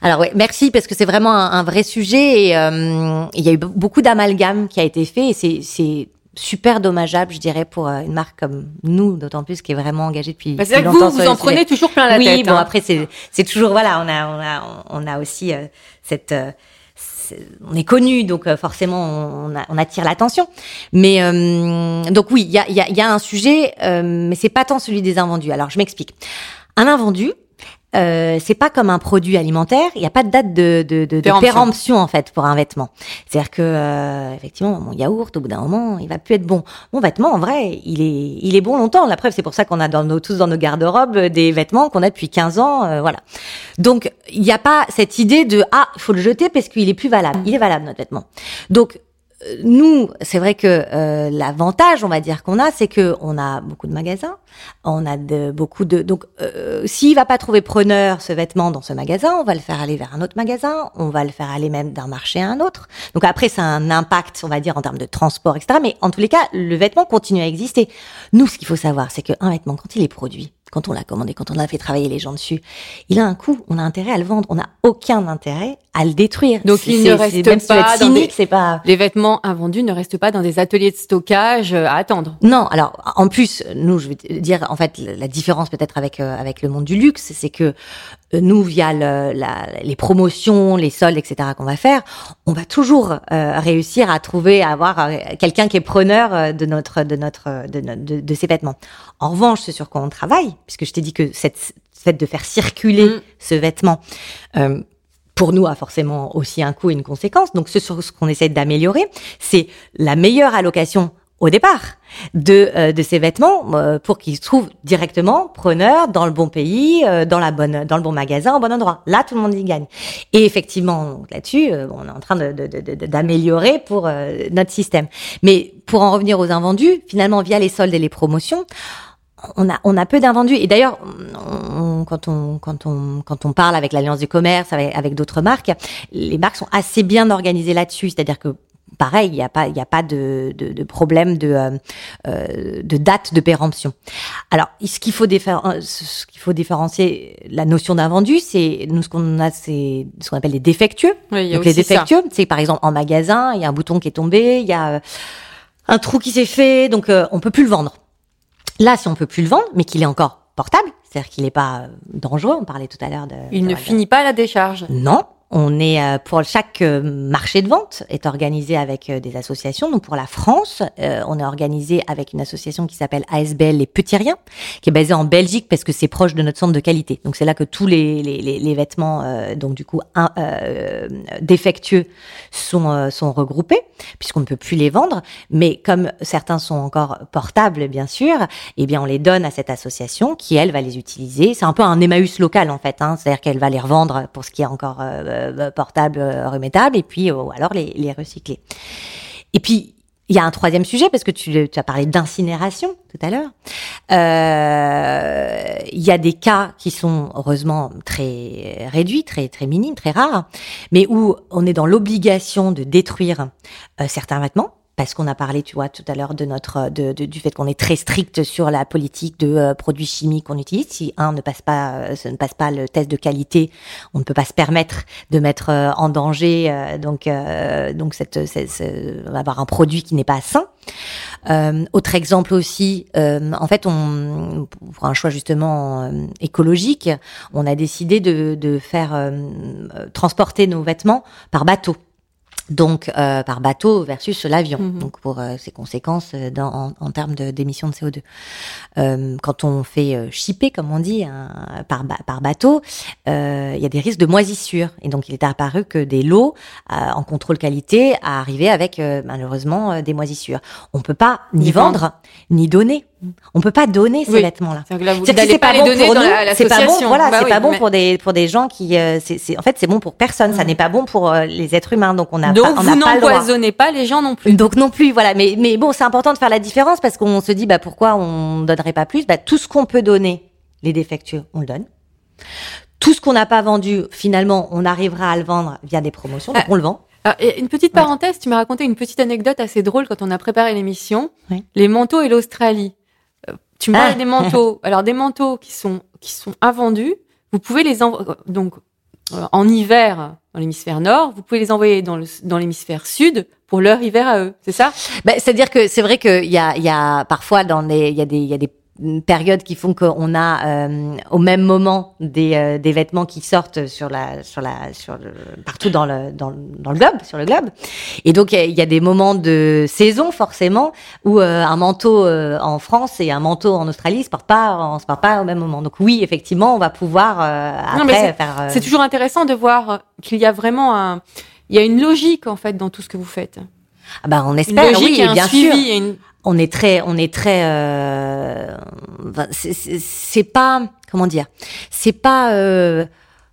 [SPEAKER 2] Alors ouais, merci parce que c'est vraiment un, un vrai sujet et euh, il y a eu beaucoup d'amalgame qui a été fait et c'est c'est super dommageable, je dirais, pour euh, une marque comme nous, d'autant plus qui est vraiment engagée depuis,
[SPEAKER 1] Bah,
[SPEAKER 2] longtemps
[SPEAKER 1] vous, vous en prenez toujours plein la
[SPEAKER 2] oui,
[SPEAKER 1] tête.
[SPEAKER 2] bon
[SPEAKER 1] hein.
[SPEAKER 2] après c'est c'est toujours voilà, on a on a on a aussi euh, cette euh, on est connu donc euh, forcément on, on attire l'attention. Mais euh, donc oui, il y a y a, y a un sujet, euh, mais c'est pas tant celui des invendus. Alors je m'explique. Un invendu. Euh, c'est pas comme un produit alimentaire, il n'y a pas de date de, de, de, de
[SPEAKER 1] Péremption.
[SPEAKER 2] en fait pour un vêtement. C'est-à-dire que euh, effectivement mon yaourt au bout d'un moment il va plus être bon. Mon vêtement en vrai il est il est bon longtemps. La preuve c'est pour ça qu'on a dans nos, tous dans nos garde-robes euh, des vêtements qu'on a depuis 15 ans, euh, voilà. Donc il n'y a pas cette idée de ah il faut le jeter parce qu'il est plus valable. Il est valable notre vêtement. Donc nous, c'est vrai que euh, l'avantage, on va dire qu'on a, c'est que on a beaucoup de magasins, on a de, beaucoup de donc euh, s'il va pas trouver preneur ce vêtement dans ce magasin, on va le faire aller vers un autre magasin, on va le faire aller même d'un marché à un autre. Donc après, c'est un impact, on va dire en termes de transport, etc. Mais en tous les cas, le vêtement continue à exister. Nous, ce qu'il faut savoir, c'est qu'un vêtement quand il est produit, quand on l'a commandé, quand on a fait travailler les gens dessus, il a un coût. On a intérêt à le vendre. On n'a aucun intérêt à le détruire.
[SPEAKER 1] Donc, il ne reste
[SPEAKER 2] même veux
[SPEAKER 1] pas
[SPEAKER 2] cynique, c'est.
[SPEAKER 1] Les vêtements invendus ne restent pas dans des ateliers de stockage euh, à attendre.
[SPEAKER 2] Non, alors en plus, nous, je vais te dire en fait la différence peut-être avec euh, avec le monde du luxe, c'est que euh, nous, via le- la- les promotions, les soldes, etc. qu'on va faire, on va toujours euh, réussir à trouver, à avoir quelqu'un qui est preneur de notre de notre de, no- de, de ces vêtements. En revanche, ce sur quoi on travaille, puisque je t'ai dit que cette fait de faire circuler
[SPEAKER 1] Mm.
[SPEAKER 2] ce vêtement. euh, pour nous, a forcément aussi un coût et une conséquence. Donc, ce ce qu'on essaie d'améliorer, c'est la meilleure allocation au départ de, euh, de ces vêtements euh, pour qu'ils se trouvent directement preneurs dans le bon pays, euh, dans la bonne, dans le bon magasin, au bon endroit. Là, tout le monde y gagne. Et effectivement, là-dessus, euh, on est en train de, de- de- d'améliorer pour euh, notre système. Mais pour en revenir aux invendus, finalement, via les soldes et les promotions, on a, on a peu d'invendus. Et d'ailleurs, on- quand, on, quand, on, quand on parle avec l'Alliance du commerce, avec, avec d'autres marques, les marques sont assez bien organisées là-dessus. C'est-à-dire que pareil, il n'y a pas, il y a pas de, de, de problème de, euh, euh, de date de péremption. Alors, ce qu'il faut, euh, ce qu'il faut différencier, la notion d'invendu, c'est nous ce qu'on a, c'est ce qu'on appelle les défectueux.
[SPEAKER 1] Oui, il y a
[SPEAKER 2] Donc les défectueux, c'est par exemple en magasin, il y a un bouton qui est tombé, il y a euh, un trou qui s'est fait, donc euh, on peut plus le vendre. Là, si on peut plus le vendre, mais qu'il est encore portable, c'est-à-dire qu'il n'est pas euh, dangereux, on parlait tout à l'heure de...
[SPEAKER 1] Il
[SPEAKER 2] de-
[SPEAKER 1] ne finit pas la décharge.
[SPEAKER 2] non, on est euh, pour chaque euh, marché de vente est organisé avec euh, des associations. Donc pour la France, on est organisé avec une association qui s'appelle ASBL les Petits Riens, qui est basée en Belgique parce que c'est proche de notre centre de qualité. Donc c'est là que tous les, les, les, vêtements donc du coup un- euh, défectueux sont sont regroupés puisqu'on ne peut plus les vendre. Mais comme certains sont encore portables bien sûr, eh bien on les donne à cette association qui elle va les utiliser. C'est un peu un Emmaüs local en fait, hein. c'est-à-dire qu'elle va les revendre pour ce qui est encore euh, euh, portable, euh, remettable, et puis euh, ou alors les, recycler. Et puis il y a un troisième sujet parce que tu, as parlé d'incinération tout à l'heure. Euh, Il y a des cas qui sont heureusement très réduits, très très minimes, très rares, mais où on est dans l'obligation de détruire certains vêtements parce qu'on a parlé, tu vois, tout à l'heure de notre de, de- du fait qu'on est très strict sur la politique de euh, produits chimiques qu'on utilise. Si un ne passe pas, euh, ce ne passe pas le test de qualité, on ne peut pas se permettre de mettre euh, en danger. euh, donc, euh, donc cette, cette- ce- on va avoir un produit qui n'est pas sain. Euh, autre exemple aussi, euh, en fait, on, pour un choix justement euh, écologique, on a décidé de, de faire euh, euh, transporter nos vêtements par bateau. Donc euh, par bateau versus l'avion.
[SPEAKER 1] Mhm.
[SPEAKER 2] Donc pour euh, ses conséquences euh, dans, en, en termes de- d'émissions de, CO2. Euh, quand on fait euh, shipper, comme on dit, un- par, ba- par bateau, euh, il y a des risques de moisissure. Et donc il est apparu que des lots euh, en contrôle qualité arrivaient avec euh, malheureusement euh, des moisissures. On peut pas ni,
[SPEAKER 1] Ni
[SPEAKER 2] vendre,
[SPEAKER 1] vendre.
[SPEAKER 2] ni donner. On peut pas donner ces
[SPEAKER 1] Oui.
[SPEAKER 2] vêtements-là. C'est
[SPEAKER 1] pas
[SPEAKER 2] pas bon pour nous, c'est pas bon, voilà,
[SPEAKER 1] Bah
[SPEAKER 2] c'est
[SPEAKER 1] oui,
[SPEAKER 2] pas bon
[SPEAKER 1] mais-
[SPEAKER 2] pour des pour des gens qui, euh, en fait, c'est bon pour personne. Ça
[SPEAKER 1] Mhm.
[SPEAKER 2] n'est pas bon pour euh, les êtres humains, donc on n'a
[SPEAKER 1] Donc
[SPEAKER 2] pas, on
[SPEAKER 1] vous
[SPEAKER 2] pas
[SPEAKER 1] n'empoisonnez pas les gens non plus.
[SPEAKER 2] Donc non plus, voilà. Mais mais bon, c'est important de faire la différence parce qu'on se dit, bah pourquoi on donnerait pas plus? Bah tout ce qu'on peut donner, les défectueux, on le donne. Tout ce qu'on n'a pas vendu, finalement, on arrivera à le vendre via des promotions, donc
[SPEAKER 1] Ah.
[SPEAKER 2] on le vend.
[SPEAKER 1] Alors, et une petite parenthèse, tu m'as raconté une petite anecdote assez drôle quand on a préparé l'émission.
[SPEAKER 2] Oui.
[SPEAKER 1] Les manteaux et l'Australie. Tu me
[SPEAKER 2] Ah.
[SPEAKER 1] des manteaux. Alors des manteaux qui sont qui sont invendus, vous pouvez les envoyer donc euh, en hiver dans l'hémisphère nord, vous pouvez les envoyer dans le dans l'hémisphère sud pour leur hiver à eux. C'est ça?
[SPEAKER 2] Ben, C'est-à-dire que c'est vrai qu'il y a, il y a parfois dans les, il y a des, il y a des périodes qui font qu'on a euh, au même moment des, euh, des vêtements qui sortent sur la sur la sur le, partout dans le, dans, le- dans le globe sur le globe. Et donc il y a- des moments de saison forcément où euh, un manteau euh, en France et un manteau en Australie se portent pas on se porte pas au même moment. Donc oui effectivement on va pouvoir euh, après faire euh,
[SPEAKER 1] C'est toujours intéressant de voir qu'il y a vraiment un il y a une logique en fait dans tout ce que vous faites.
[SPEAKER 2] ah ben, on
[SPEAKER 1] Une
[SPEAKER 2] espère
[SPEAKER 1] logique
[SPEAKER 2] oui
[SPEAKER 1] et un
[SPEAKER 2] bien
[SPEAKER 1] suivi
[SPEAKER 2] sûr.
[SPEAKER 1] et une-
[SPEAKER 2] on est très, on est très, euh, c'est pas, comment dire, c'est pas euh,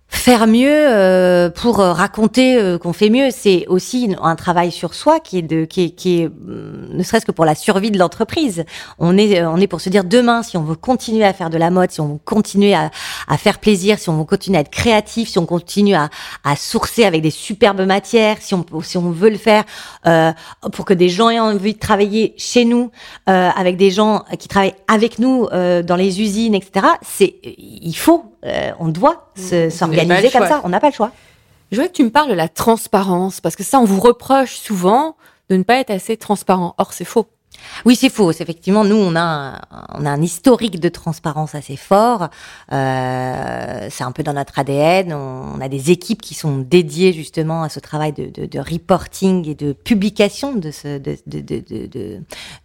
[SPEAKER 2] faire mieux euh, pour euh, raconter euh, qu'on fait mieux. C'est aussi un travail sur soi qui est de, qui est, qui est, hum, ne serait-ce que pour la survie de l'entreprise. On est, on est pour se dire demain, si on veut continuer à faire de la mode, si on veut continuer à, à faire plaisir, si on veut continuer à être créatif, si on continue à, à sourcer avec des superbes matières, si on, si on veut le faire euh, pour que des gens aient envie de travailler chez nous, euh, avec des gens qui travaillent avec nous euh, dans les usines, etc. C'est, il faut, euh, on doit s'organiser comme
[SPEAKER 1] choix.
[SPEAKER 2] ça. On n'a pas le choix.
[SPEAKER 1] Je voudrais que tu me parles de la transparence, parce que ça, on vous reproche souvent de ne pas être assez transparent. Or, c'est faux.
[SPEAKER 2] Oui, c'est faux. Effectivement, nous, on a, un, on a un historique de transparence assez fort. Euh, c'est un peu dans notre ADN. On, a des équipes qui sont dédiées justement à ce travail de, reporting et de publication de ce, de,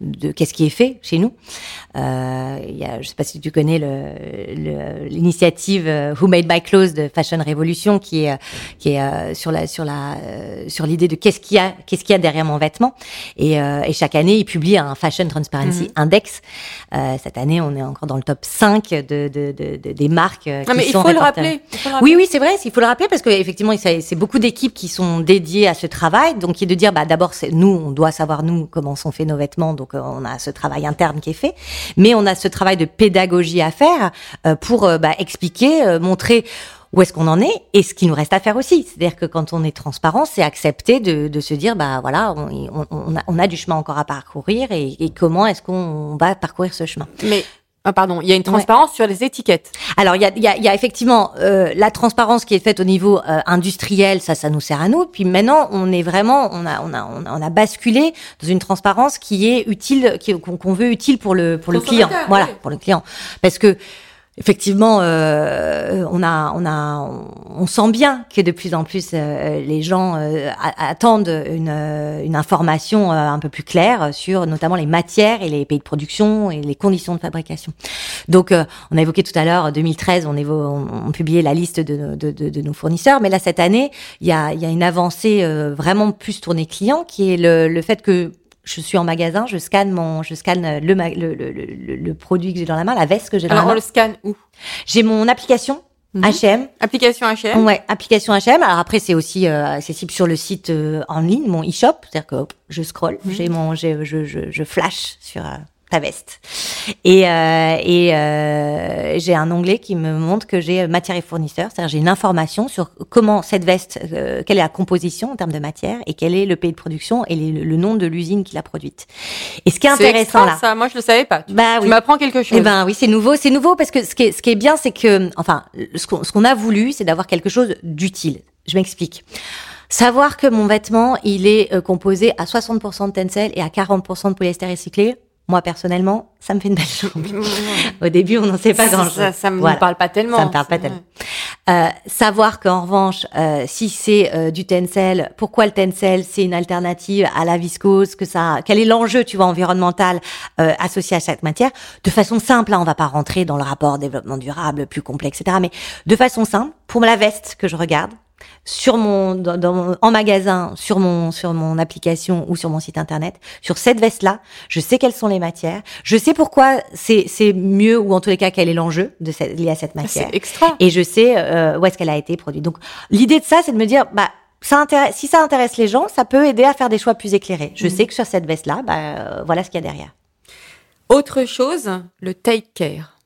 [SPEAKER 2] de, qu'est-ce qui est fait chez nous. Euh, y a, je sais pas si tu connais l'initiative euh, Who Made My Clothes de Fashion Revolution, qui est, qui est euh, sur la, sur la, euh, sur l'idée de qu'est-ce qu'il y a, qu'est-ce qu'il y a derrière mon vêtement. Et, euh, et chaque année, ils publient un Fashion Transparency Index. Euh, cette année, on est encore dans le top 5 de, de, de, de- des marques euh,
[SPEAKER 1] Non,
[SPEAKER 2] qui
[SPEAKER 1] mais il
[SPEAKER 2] sont
[SPEAKER 1] faut le rappeler. Il faut le rappeler.
[SPEAKER 2] Oui, oui, c'est vrai. Il faut le rappeler parce qu'effectivement, c'est c'est beaucoup d'équipes qui sont dédiées à ce travail. Donc, qui est de dire, bah, d'abord, c'est nous, on doit savoir nous comment sont faits nos vêtements. Donc, euh, on a ce travail interne qui est fait, mais on a ce travail de pédagogie à faire euh, pour bah, expliquer, euh, montrer où est-ce qu'on en est et ce qui nous reste à faire aussi. C'est-à-dire que quand on est transparent, c'est accepter de, de se dire, bah voilà, on, on- on a, on a du chemin encore à parcourir et, et comment est-ce qu'on va parcourir ce chemin.
[SPEAKER 1] Mais, ah, pardon, il y a une transparence sur les étiquettes.
[SPEAKER 2] Alors il y a, y a- y a effectivement euh, la transparence qui est faite au niveau euh, industriel, ça, ça nous sert à nous. Puis maintenant, on est vraiment, on a, on a, on a, on a basculé dans une transparence qui est utile, qu'on veut utile pour le pour le client. Voilà,
[SPEAKER 1] oui.
[SPEAKER 2] pour le client, parce que Effectivement, euh, on a, on a, on sent bien que de plus en plus euh, les gens euh, attendent une, euh, une information euh, un peu plus claire sur notamment les matières et les pays de production et les conditions de fabrication. Donc, euh, on a évoqué tout à l'heure 2013, on, évo- on, on publiait la liste de, de, de, de nos fournisseurs, mais là cette année, il y a, y a une avancée vraiment plus tournée client, qui est le, le fait que je suis en magasin, je scanne mon, je scanne le, le, le, le, le produit que j'ai dans la main, la veste que j'ai dans
[SPEAKER 1] Alors, on
[SPEAKER 2] la
[SPEAKER 1] le
[SPEAKER 2] main.
[SPEAKER 1] scanne où?
[SPEAKER 2] J'ai mon application
[SPEAKER 1] Mhm.
[SPEAKER 2] H&M.
[SPEAKER 1] Application H&M.
[SPEAKER 2] Ouais, application H&M. Alors après, c'est aussi euh, accessible sur le site euh, en ligne, mon e-shop. C'est-à-dire que hop, je scroll,
[SPEAKER 1] Mhm.
[SPEAKER 2] j'ai mon, je, je, je flash sur euh, ta veste. Et, euh, et euh, j'ai un onglet qui me montre que j'ai matière et fournisseur. C'est-à-dire j'ai une information sur comment cette veste, euh, quelle est la composition en termes de matière et quel est le pays de production et les- le nom de l'usine qui l'a produite. Et ce qui est intéressant
[SPEAKER 1] extra,
[SPEAKER 2] là,
[SPEAKER 1] ça. Moi, je le savais pas. Tu,
[SPEAKER 2] Bah
[SPEAKER 1] tu
[SPEAKER 2] oui.
[SPEAKER 1] m'apprends quelque chose.
[SPEAKER 2] eh ben oui, c'est nouveau, c'est nouveau parce que ce qui est, ce qui est bien, c'est que, enfin, ce qu'on, ce qu'on a voulu, c'est d'avoir quelque chose d'utile. Je m'explique. Savoir que mon vêtement, il est euh, composé à 60% de tencel et à 40% de polyester recyclé. Moi personnellement, ça me fait une belle journée. Au début, on n'en sait pas grand-chose.
[SPEAKER 1] ça, ça me
[SPEAKER 2] Voilà.
[SPEAKER 1] parle pas tellement.
[SPEAKER 2] Ça me parle pas tellement. Euh, savoir qu'en revanche, euh, si c'est euh, du tencel, pourquoi le tencel c'est une alternative à la viscose, que ça, quel est l'enjeu, tu vois, environnemental euh, associé à cette matière, de façon simple. Là, on va pas rentrer dans le rapport développement durable plus complexe, etc. Mais de façon simple, pour la veste que je regarde sur mon, dans, en magasin, sur mon, sur mon application ou sur mon site internet, sur cette veste-là, je sais quelles sont les matières, je sais pourquoi c'est, c'est mieux ou en tous les cas quel est l'enjeu de cette, lié à cette matière.
[SPEAKER 1] C'est extra.
[SPEAKER 2] Et je sais euh, où est-ce qu'elle a été produite. Donc l'idée de ça, c'est de me dire, bah, ça intéresse, si ça intéresse les gens, ça peut aider à faire des choix plus éclairés. Je sais que sur cette veste-là, bah, euh, voilà ce qu'il y a derrière.
[SPEAKER 1] Autre chose, le take care.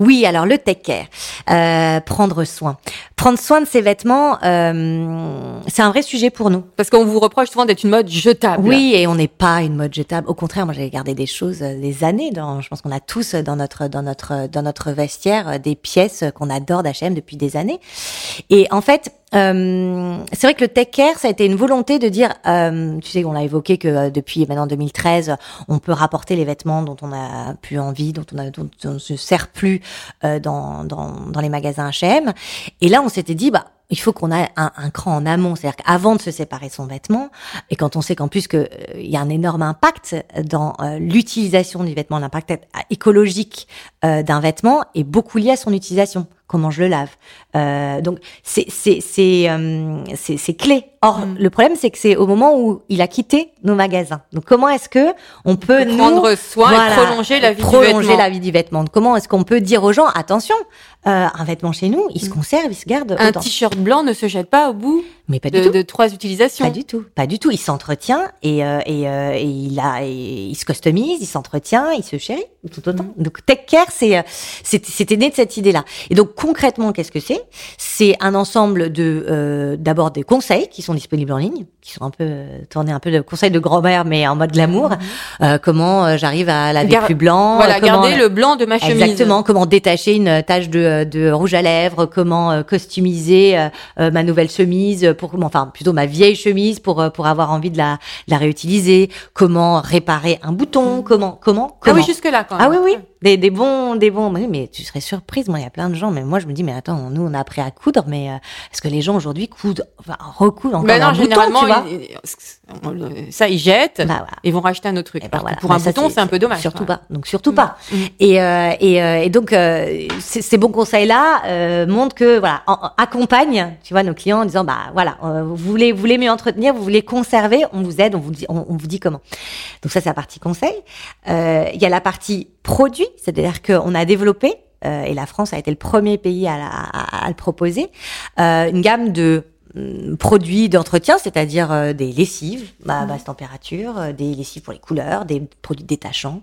[SPEAKER 2] Oui, alors le take care, euh, prendre soin. Prendre soin de ses vêtements, euh, c'est un vrai sujet pour nous.
[SPEAKER 1] Parce qu'on vous reproche souvent d'être une mode jetable.
[SPEAKER 2] Oui, et on n'est pas une mode jetable. Au contraire, moi, j'avais gardé des choses euh, des années. Dans, je pense qu'on a tous dans notre dans notre dans notre vestiaire euh, des pièces qu'on adore d'H&M depuis des années. Et en fait, euh, c'est vrai que le tech care, ça a été une volonté de dire, euh, tu sais, on l'a évoqué que euh, depuis maintenant 2013, on peut rapporter les vêtements dont on a plus envie, dont on a, dont on ne se sert plus euh, dans, dans, dans les magasins H&M. Et là, on s'était dit, bah il faut qu'on ait un, un, cran en amont, c'est-à-dire qu'avant de se séparer son vêtement, et quand on sait qu'en plus qu'il euh, y a un énorme impact dans euh, l'utilisation du vêtement, l'impact écologique euh, d'un vêtement est beaucoup lié à son utilisation comment je le lave. Euh, donc c'est c'est c'est euh, c'est clé. Or mm. le problème c'est que c'est au moment où il a quitté nos magasins. Donc comment est-ce que on peut nous,
[SPEAKER 1] prendre soin voilà, et prolonger la vie
[SPEAKER 2] prolonger
[SPEAKER 1] du vêtement.
[SPEAKER 2] la vie du vêtement. Comment est-ce qu'on peut dire aux gens attention, euh, un vêtement chez nous, il se conserve, il se garde.
[SPEAKER 1] Un t-shirt blanc ne se jette pas au bout.
[SPEAKER 2] Mais pas
[SPEAKER 1] de,
[SPEAKER 2] du tout.
[SPEAKER 1] de trois utilisations.
[SPEAKER 2] Pas du tout. Pas du tout. Il s'entretient et, euh, et, euh, et, il a, et il se customise, il s'entretient, il se chérit tout autant. Mm. Donc Tech Care, c'est c'était né de cette idée-là. Et donc concrètement, qu'est-ce que c'est? C'est un ensemble de euh, d'abord des conseils qui sont disponibles en ligne, qui sont un peu tournés un peu de conseils de grand-mère mais en mode glamour. Mm -hmm. comment j'arrive à laver
[SPEAKER 1] Gar
[SPEAKER 2] plus blanc
[SPEAKER 1] Voilà,
[SPEAKER 2] comment,
[SPEAKER 1] garder le blanc de ma chemise.
[SPEAKER 2] Exactement. Comment détacher une tache de, de rouge à lèvres Comment customiser ma nouvelle chemise pour enfin plutôt ma vieille chemise pour pour avoir envie de la, de la réutiliser comment réparer un bouton comment comment comment
[SPEAKER 1] ah oui jusque là quand même.
[SPEAKER 2] ah oui oui des, des bons des bons. Mais tu serais surprise. Moi il y a plein de gens mais moi je me dis mais attends nous on a appris à coudre mais euh, est-ce que les gens aujourd'hui coudent enfin recoudent encore
[SPEAKER 1] ben non,
[SPEAKER 2] un
[SPEAKER 1] généralement,
[SPEAKER 2] bouton tu vois
[SPEAKER 1] ils, ça ils jettent
[SPEAKER 2] bah, voilà.
[SPEAKER 1] et vont racheter un autre truc.
[SPEAKER 2] Ben, voilà.
[SPEAKER 1] pour
[SPEAKER 2] bah,
[SPEAKER 1] un
[SPEAKER 2] ça,
[SPEAKER 1] bouton c'est un peu dommage
[SPEAKER 2] surtout pas. Donc surtout pas.
[SPEAKER 1] Mmh.
[SPEAKER 2] et, euh, et, euh, et donc euh, ces bons conseils là euh, montrent que voilà en, accompagne tu vois nos clients en disant bah voilà euh, vous voulez vous voulez mieux entretenir vous voulez conserver on vous aide on vous dit on, on vous dit comment. Donc ça c'est la partie conseil. Euh, il y a la partie produit c'est-à-dire qu'on a développé euh, et la France a été le premier pays à, le proposer euh, une gamme de produits d'entretien, c'est-à-dire euh, des lessives à basse température, euh, des lessives pour les couleurs, des produits détachants,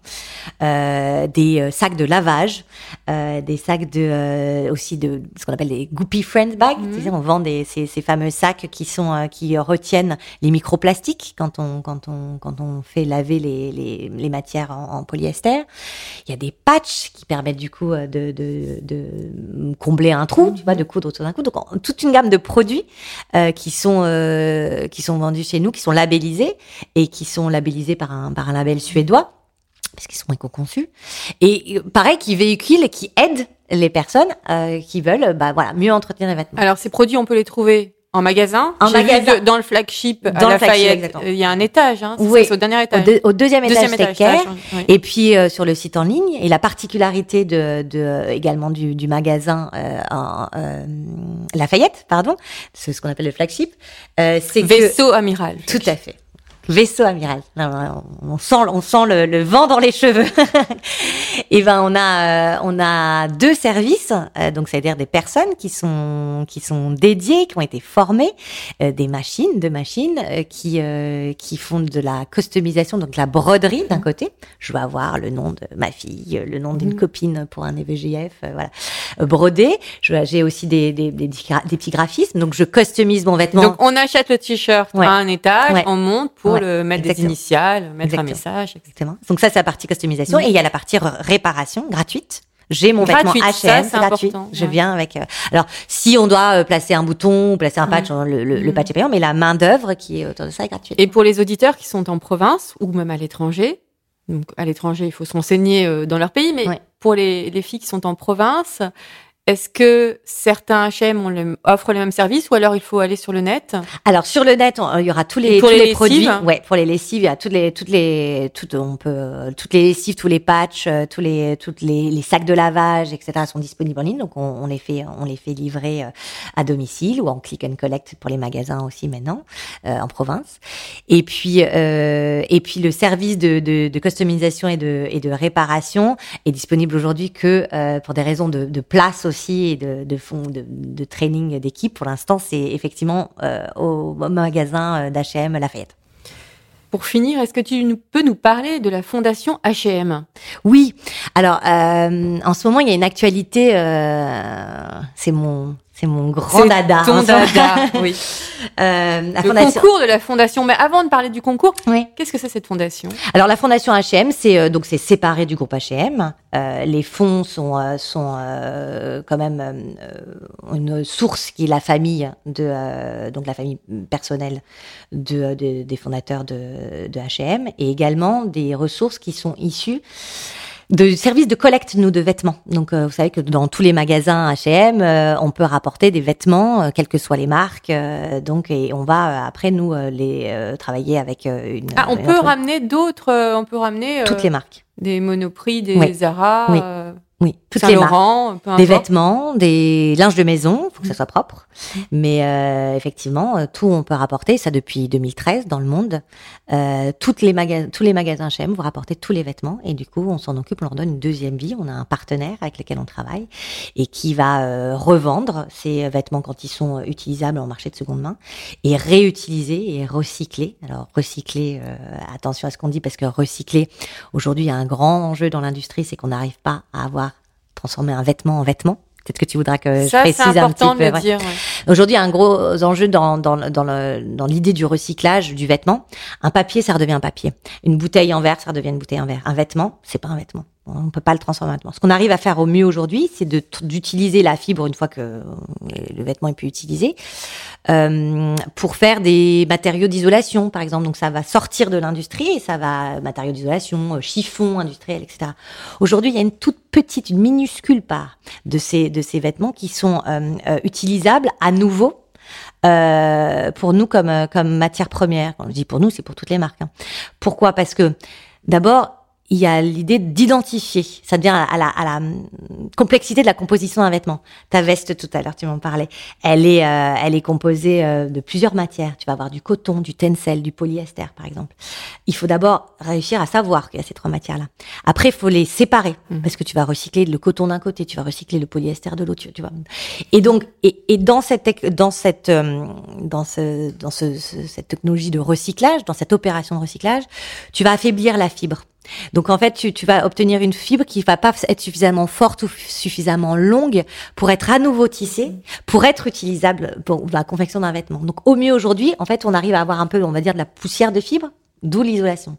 [SPEAKER 2] euh, des euh, sacs de lavage, euh, des sacs de aussi de ce qu'on appelle des Goopy Friends bags.
[SPEAKER 1] Mhm.
[SPEAKER 2] Mm -hmm. On vend des, ces, ces, fameux sacs qui sont qui retiennent les microplastiques quand on quand on quand on fait laver les, les, les matières en, en, polyester. Il y a des patchs qui permettent du coup de, de, de combler un trou, tu vois, de coudre autour d'un coup. Donc toute une gamme de produits euh, qui sont euh, qui sont vendus chez nous, qui sont labellisés et qui sont labellisés par un par un label suédois parce qu'ils sont éco-conçus et pareil qui véhiculent et qui aident les personnes euh, qui veulent bah voilà mieux entretenir les vêtements.
[SPEAKER 1] Alors ces produits on peut les trouver en magasin,
[SPEAKER 2] en magasin.
[SPEAKER 1] De, dans le flagship à dans Lafayette, il y a un étage, hein,
[SPEAKER 2] oui.
[SPEAKER 1] c'est au dernier étage.
[SPEAKER 2] Au, de, au deuxième, deuxième étage,
[SPEAKER 1] étage
[SPEAKER 2] oui. et puis euh, sur le site en ligne. Et la particularité de, de également du, du magasin euh, en, euh, Lafayette, pardon, c'est ce qu'on appelle le flagship,
[SPEAKER 1] euh, c'est vaisseau amiral.
[SPEAKER 2] Tout à fait. Vaisseau amiral. On sent, on sent le, le vent dans les cheveux. et ben on a, euh, on a deux services, euh, donc c'est-à-dire des personnes qui sont, qui sont dédiées, qui ont été formées, euh, des machines, deux machines qui, qui font de la customisation, donc la broderie d'un côté. Je vais avoir le nom de ma fille, le nom d'une mmh. copine pour un EVGF, voilà, brodé. J'ai aussi des, des, des, des, petits graphismes, donc je customise mon vêtement.
[SPEAKER 1] Donc on achète le t-shirt
[SPEAKER 2] ouais.
[SPEAKER 1] à un étage,
[SPEAKER 2] ouais.
[SPEAKER 1] on monte pour
[SPEAKER 2] Ouais,
[SPEAKER 1] mettre
[SPEAKER 2] exactement.
[SPEAKER 1] des initiales, mettre
[SPEAKER 2] Exactement.
[SPEAKER 1] un message. Etc.
[SPEAKER 2] Exactement. Donc ça, c'est la partie customisation. Et il y a la partie réparation gratuite. J'ai mon
[SPEAKER 1] Gratuite,
[SPEAKER 2] vêtement H&M gratuit. Je viens avec. euh, alors, si on doit euh, placer un bouton ou placer un patch, le, le- le
[SPEAKER 1] Mhm.
[SPEAKER 2] patch est payant, mais la main d'œuvre qui est autour de ça est gratuite.
[SPEAKER 1] Et pour les auditeurs qui sont en province ou même à l'étranger, donc à l'étranger, il faut se renseigner euh, dans leur pays, mais
[SPEAKER 2] Ouais.
[SPEAKER 1] pour les, les filles qui sont en province, est-ce que certains H&M le- offrent les mêmes services ou alors il faut aller sur le net?
[SPEAKER 2] Alors sur le net, on- il y aura tous les,
[SPEAKER 1] Pour
[SPEAKER 2] tous
[SPEAKER 1] les
[SPEAKER 2] les, produits.
[SPEAKER 1] lessives
[SPEAKER 2] Ouais, pour les lessives, il y a toutes les toutes les toutes on peut toutes les lessives, tous les patchs, euh, tous les toutes les, les sacs de lavage, etc. sont disponibles en ligne. Donc on, on les fait on les fait livrer euh, à domicile ou en click and collect pour les magasins aussi maintenant euh, en province. Et puis euh, et puis le service de, de, de customisation et de et de réparation est disponible aujourd'hui que euh, pour des raisons de, de place aussi et de de fond de, de training d'équipe. Pour l'instant, c'est effectivement euh, au magasin d'H&M Lafayette.
[SPEAKER 1] Pour finir, est-ce que tu nous- peux nous parler de la fondation H&M
[SPEAKER 2] Oui. Alors, euh, en ce moment, il y a une actualité. Euh, c'est mon C'est mon grand dada.
[SPEAKER 1] Ton
[SPEAKER 2] moment.
[SPEAKER 1] dada, oui.
[SPEAKER 2] Euh, la
[SPEAKER 1] Le
[SPEAKER 2] fondation.
[SPEAKER 1] concours de la fondation. Mais avant de parler du concours,
[SPEAKER 2] Oui.
[SPEAKER 1] qu'est-ce que c'est cette fondation?
[SPEAKER 2] Alors la fondation H&M, c'est euh, donc c'est séparé du groupe H&M. Euh, les fonds sont sont quand même une source qui est la famille de donc la famille personnelle de, de- des fondateurs de, de H&M et également des ressources qui sont issues de services de collecte nous de vêtements. Donc euh, vous savez que dans tous les magasins H&M, euh, on peut rapporter des vêtements, euh, quelles que soient les marques. euh, donc et on va euh, après nous euh, les euh, travailler avec euh, une.
[SPEAKER 1] Ah, on
[SPEAKER 2] une
[SPEAKER 1] peut ramener d'autres. euh, on peut ramener euh,
[SPEAKER 2] toutes les marques.
[SPEAKER 1] des Monoprix, des
[SPEAKER 2] Oui.
[SPEAKER 1] Zara,
[SPEAKER 2] Oui. Oui, toutes les marques.
[SPEAKER 1] Saint-Laurent, peu
[SPEAKER 2] Des vêtements, des linges de maison, faut que ça soit propre. Mais euh, effectivement, euh, tout on peut rapporter, ça depuis 2013 dans le monde. Euh, toutes les tous les magasins H&M vont rapporter tous les vêtements et du coup, on s'en occupe, on leur donne une deuxième vie. On a un partenaire avec lequel on travaille et qui va euh, revendre ces vêtements quand ils sont euh, utilisables en marché de seconde main et réutiliser et recycler. Alors recycler, euh, attention à ce qu'on dit parce que recycler, aujourd'hui, il y a un grand enjeu dans l'industrie, c'est qu'on n'arrive pas à avoir transformé un vêtement en vêtement. Peut-être que tu voudras que
[SPEAKER 1] Ça,
[SPEAKER 2] je précise un petit peu. ouais. Aujourd'hui, il y a un gros enjeu dans, dans, dans, le- dans l'idée du recyclage du vêtement. Un papier, ça redevient un papier. Une bouteille en verre, ça redevient une bouteille en verre. Un vêtement, c'est pas un vêtement. On ne peut pas le transformer en vêtement. Ce qu'on arrive à faire au mieux aujourd'hui, c'est d'utiliser la fibre une fois que euh, le vêtement est plus utilisé euh, pour faire des matériaux d'isolation, par exemple. Donc ça va sortir de l'industrie et ça va matériaux d'isolation, euh, chiffon industriel, etc. Aujourd'hui, il y a une toute petite, une minuscule part de ces de ces vêtements qui sont euh, euh, utilisables à nouveau. euh, pour nous comme comme matière première. Quand je dis pour nous, c'est pour toutes les marques. hein. Pourquoi? Parce que d'abord, il y a l'idée d'identifier. Ça devient à la, à la hum, complexité de la composition d'un vêtement. Ta veste, tout à l'heure, tu m'en parlais. Elle est, euh, elle est composée euh, de plusieurs matières. Tu vas avoir du coton, du tencel, du polyester, par exemple. Il faut d'abord réussir à savoir qu'il y a ces trois matières-là. Après, il faut les séparer
[SPEAKER 1] Mhm.
[SPEAKER 2] parce que tu vas recycler le coton d'un côté, tu vas recycler le polyester de l'autre, tu, tu vois. Et donc, et, et dans cette, dans cette, euh, dans ce, dans ce, ce- cette technologie de recyclage, dans cette opération de recyclage, tu vas affaiblir la fibre. Donc en fait, tu, tu vas obtenir une fibre qui va pas être suffisamment forte ou suffisamment longue pour être à nouveau tissée, pour être utilisable pour la confection d'un vêtement. Donc au mieux aujourd'hui, en fait, on arrive à avoir un peu, on va dire, de la poussière de fibre. D'où l'isolation.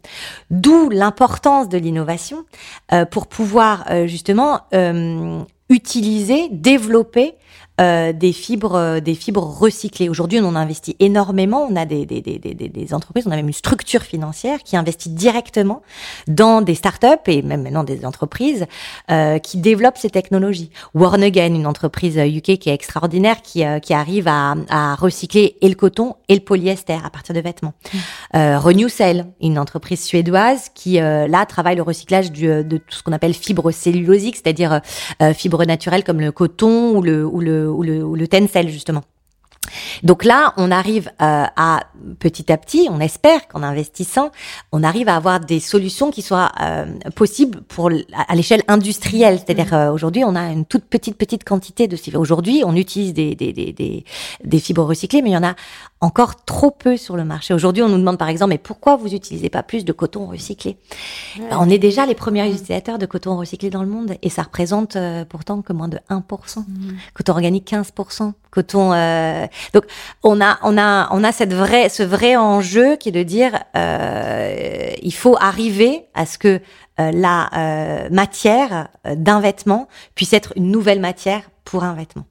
[SPEAKER 2] D'où l'importance de l'innovation euh, pour pouvoir euh, justement euh, utiliser, développer euh, des fibres, euh, des fibres recyclées. Aujourd'hui, on investit énormément. On a des, des, des, des, des entreprises, on a même une structure financière qui investit directement dans des startups et même maintenant des entreprises euh, qui développent ces technologies. Warnegen, une entreprise UK qui est extraordinaire, qui, euh, qui arrive à, à recycler et le coton et le polyester à partir de vêtements. Euh, Renewcell, une entreprise suédoise qui euh, là travaille le recyclage du, de tout ce qu'on appelle fibres cellulosiques, c'est-à-dire euh, fibres naturelles comme le coton ou le ou le ou le, ou le tencel justement. Donc là, on arrive euh, à petit à petit, on espère qu'en investissant, on arrive à avoir des solutions qui soient euh, possibles pour à, à l'échelle industrielle. C'est-à-dire euh, aujourd'hui, on a une toute petite petite quantité de fibres. Aujourd'hui, on utilise des, des, des, des, des fibres recyclées, mais il y en a encore trop peu sur le marché. Aujourd'hui, on nous demande par exemple, mais pourquoi vous utilisez pas plus de coton recyclé Ben, On est déjà les premiers utilisateurs de coton recyclé dans le monde et ça représente euh, pourtant que moins de 1%. Coton organique 15%. Coton. euh, Donc on a on a on a cette vraie ce vrai enjeu qui est de dire euh, il faut arriver à ce que euh, la euh, matière euh, d'un vêtement puisse être une nouvelle matière pour un vêtement.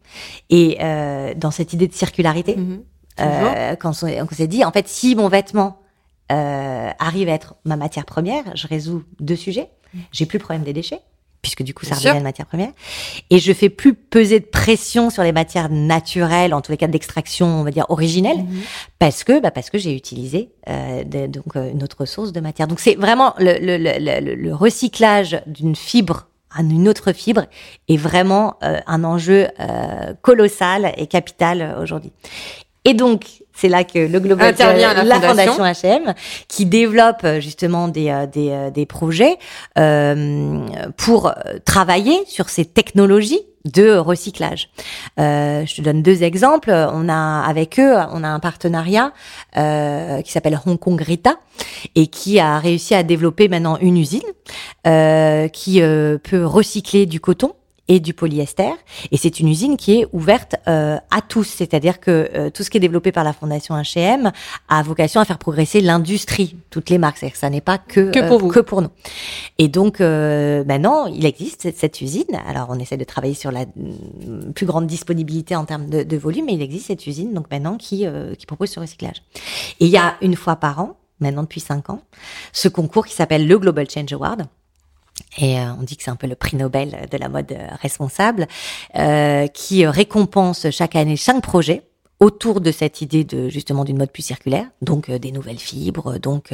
[SPEAKER 2] Et euh, dans cette idée de circularité,
[SPEAKER 1] Mhm.
[SPEAKER 2] Euh, quand on, on s'est dit, en fait, si mon vêtement euh, arrive à être ma matière première, je résous deux sujets. J'ai plus le problème des déchets, puisque du coup, ça
[SPEAKER 1] Bien sûr.
[SPEAKER 2] revient à une matière première. Et je fais plus peser de pression sur les matières naturelles, en tous les cas d'extraction, on va dire originelle,
[SPEAKER 1] Mhm.
[SPEAKER 2] parce que, bah, parce que j'ai utilisé euh, de- donc euh, une autre source de matière. Donc c'est vraiment le, le, le, le- recyclage d'une fibre une autre fibre est vraiment euh, un enjeu euh, colossal et capital euh, aujourd'hui. Et donc, c'est là que le Global
[SPEAKER 1] Intervient la
[SPEAKER 2] fondation.
[SPEAKER 1] fondation.
[SPEAKER 2] H&M qui développe euh, justement des euh, des, euh, des projets euh, pour travailler sur ces technologies de recyclage. Euh, je te donne deux exemples. On a avec eux, on a un partenariat euh, qui s'appelle Hong Kong Rita et qui a réussi à développer maintenant une usine euh, qui euh, peut recycler du coton et du polyester. Et c'est une usine qui est ouverte euh, à tous, c'est-à-dire que euh, tout ce qui est développé par la Fondation H&M a vocation à faire progresser l'industrie, toutes les marques. C'est-à-dire que ça n'est pas que
[SPEAKER 1] Que pour vous.
[SPEAKER 2] que pour nous. Et donc euh, maintenant, il existe cette, cette usine. Alors on essaie de travailler sur la mm, plus grande disponibilité en termes de, de volume, mais il existe cette usine donc maintenant qui euh, qui propose ce recyclage. Et il y a une fois par an, maintenant depuis cinq ans, ce concours qui s'appelle le Global Change Award. Et euh, on dit que c'est un peu le prix Nobel de la mode euh, responsable, euh, qui récompense chaque année cinq projets autour de cette idée de justement d'une mode plus circulaire, donc des nouvelles fibres, donc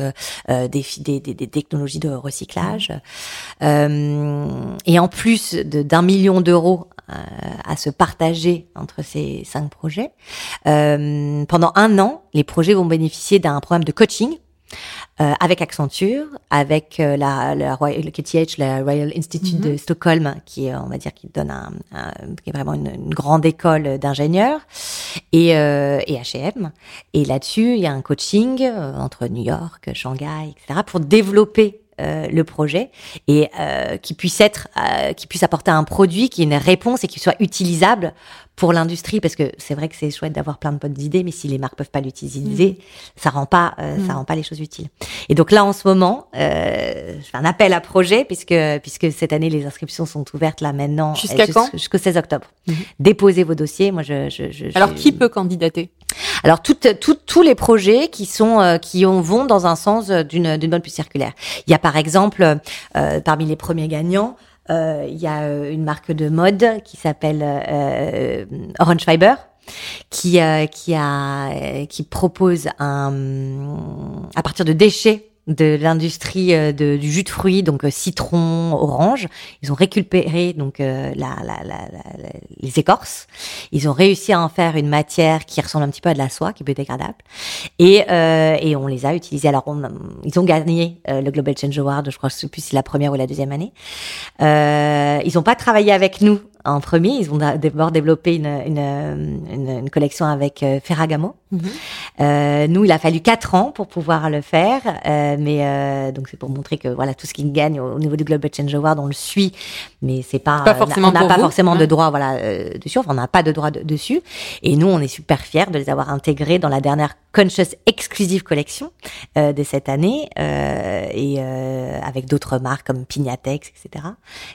[SPEAKER 2] des, technologies de recyclage, Euh, et en plus de- d'un million d'euros à se partager entre ces cinq projets, pendant un an, les projets vont bénéficier d'un programme de coaching euh, avec Accenture, avec euh, la, la Royal, le KTH, la Royal Institute de Stockholm, qui est, on va dire, qui donne un, un- qui est vraiment une, une grande école d'ingénieurs, et, euh, et H&M. Et là-dessus, il y a un coaching euh, entre New York, Shanghai, etc., pour développer euh, le projet et euh, qui puisse être, euh, qui puisse apporter un produit qui ait une réponse et qui soit utilisable pour l'industrie parce que c'est vrai que c'est chouette d'avoir plein de bonnes idées mais si les marques peuvent pas l'utiliser ça rend pas euh, ça rend pas les choses utiles. Et donc là en ce moment euh, je fais un appel à projet puisque puisque cette année les inscriptions sont ouvertes là maintenant
[SPEAKER 1] Jusqu'à
[SPEAKER 2] jus-
[SPEAKER 1] quand?
[SPEAKER 2] jusqu'au 16 octobre.
[SPEAKER 1] Mhm.
[SPEAKER 2] déposez vos dossiers moi je, je, je
[SPEAKER 1] Alors qui peut candidater?
[SPEAKER 2] Alors toutes- toutes- tous les projets qui sont euh, qui ont, vont dans un sens euh, d'une d'une mode plus circulaire. Il y a par exemple euh, parmi les premiers gagnants, il y a euh, une marque de mode qui s'appelle euh, Orange Fiber qui euh, euh, propose à partir de déchets de l'industrie euh, du jus de fruits, donc euh, citron, orange. Ils ont récupéré donc euh, la, la- la- les écorces. Ils ont réussi à en faire une matière qui ressemble un petit peu à de la soie, qui est biodégradable. Et, euh, et on les a utilisés. Alors, on, ils ont gagné euh, le Global Change Award, je crois, je sais plus si c'est la première ou la deuxième année. Euh, ils n'ont pas travaillé avec nous en premier. Ils ont d'abord développé une, une, une, une collection avec euh, Ferragamo. Euh, nous, il a fallu quatre ans pour pouvoir le faire, euh, mais euh, donc c'est pour montrer que voilà tout ce qu'ils gagnent au, au niveau du Global Change Award, on le suit, mais c'est pas,
[SPEAKER 1] Pas forcément
[SPEAKER 2] on n'a pas
[SPEAKER 1] vous,
[SPEAKER 2] forcément de
[SPEAKER 1] ouais.
[SPEAKER 2] droit voilà euh, dessus, enfin on n'a pas de droit de- dessus, et nous on est super fiers de les avoir intégrés dans la dernière Conscious Exclusive Collection euh, de cette année, euh, et euh, avec d'autres marques comme Pignatex, etc.,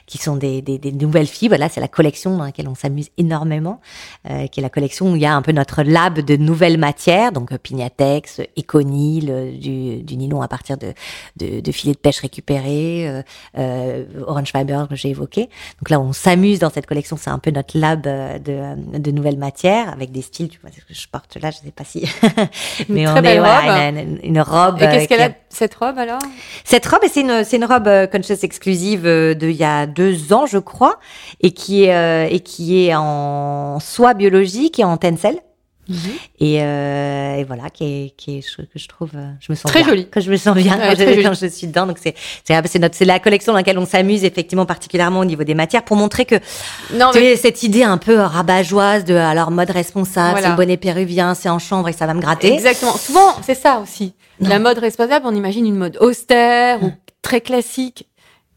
[SPEAKER 2] qui sont des, des, des nouvelles fibres. Là, c'est la collection dans laquelle on s'amuse énormément, euh, qui est la collection où il y a un peu notre lab de nouvelles matières, donc euh, Pignatex, Econil, euh, du, du nylon à partir de, de, de filets de pêche récupérés, euh, euh, Orange Fiber que j'ai évoqué. Donc là, on s'amuse dans cette collection, c'est un peu notre lab de, de nouvelles matières avec des styles. Tu vois ce que je porte là, je sais pas si, mais
[SPEAKER 1] très
[SPEAKER 2] on est une, une robe.
[SPEAKER 1] Et qu'est-ce qu'elle a cette robe alors?
[SPEAKER 2] Cette robe, c'est une, c'est une robe euh, Conscious exclusive euh, de il y a deux ans, je crois, et qui est, euh, et qui est en soie biologique et en tencel. Et, euh, et voilà, qui est, qui est, que je trouve, euh, je me sens
[SPEAKER 1] Très
[SPEAKER 2] bien,
[SPEAKER 1] jolie.
[SPEAKER 2] que je me sens bien
[SPEAKER 1] Ouais,
[SPEAKER 2] quand, je, quand
[SPEAKER 1] jolie.
[SPEAKER 2] je suis dedans. Donc c'est, c'est, notre, c'est la collection dans laquelle on s'amuse effectivement particulièrement au niveau des matières pour montrer que
[SPEAKER 1] Non,
[SPEAKER 2] tu
[SPEAKER 1] mais
[SPEAKER 2] sais, cette idée un peu rabat-joie de alors mode responsable,
[SPEAKER 1] Voilà.
[SPEAKER 2] c'est le bonnet péruvien, c'est en chambre et ça va me gratter.
[SPEAKER 1] exactement. Souvent, c'est ça aussi.
[SPEAKER 2] Non.
[SPEAKER 1] La mode responsable, on imagine une mode austère ou très classique.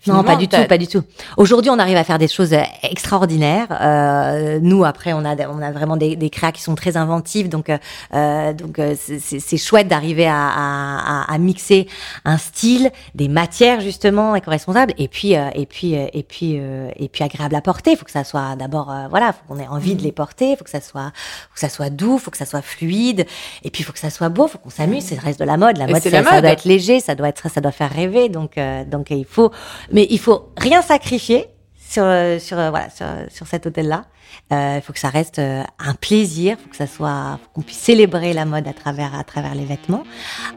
[SPEAKER 2] Non, pas du tout, pas du tout. Aujourd'hui, on arrive à faire des choses euh, extraordinaires. Euh, nous, après, on a, on a vraiment des, des créas qui sont très inventives, donc, euh, euh, donc euh, c'est- chouette d'arriver à, à, à, mixer un style, des matières justement éco-responsables, et puis, euh, et puis, euh, et puis, euh, et puis agréable à porter. Il faut que ça soit d'abord, euh, voilà, faut qu'on ait envie de les porter, il faut que ça soit, faut que ça soit doux, faut que ça soit fluide, et puis il faut que ça soit beau, faut qu'on s'amuse. C'est le reste de la mode. La mode, ça,
[SPEAKER 1] la
[SPEAKER 2] ça
[SPEAKER 1] mode.
[SPEAKER 2] doit être léger, ça doit être, ça doit faire rêver. Donc, euh, donc il faut, mais il faut rien sacrifier sur sur euh, voilà sur, sur cet hôtel-là. Euh, Il faut que ça reste euh, un plaisir, faut que ça soit, faut qu'on puisse célébrer la mode à travers à travers les vêtements.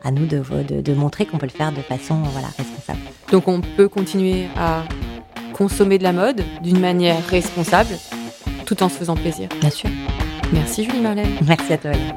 [SPEAKER 2] À nous de de, de montrer qu'on peut le faire de façon voilà responsable.
[SPEAKER 1] Donc on peut continuer à consommer de la mode d'une manière responsable tout en se faisant plaisir.
[SPEAKER 2] Bien sûr.
[SPEAKER 1] Merci Julie Marlène.
[SPEAKER 2] Merci à toi. Hélène.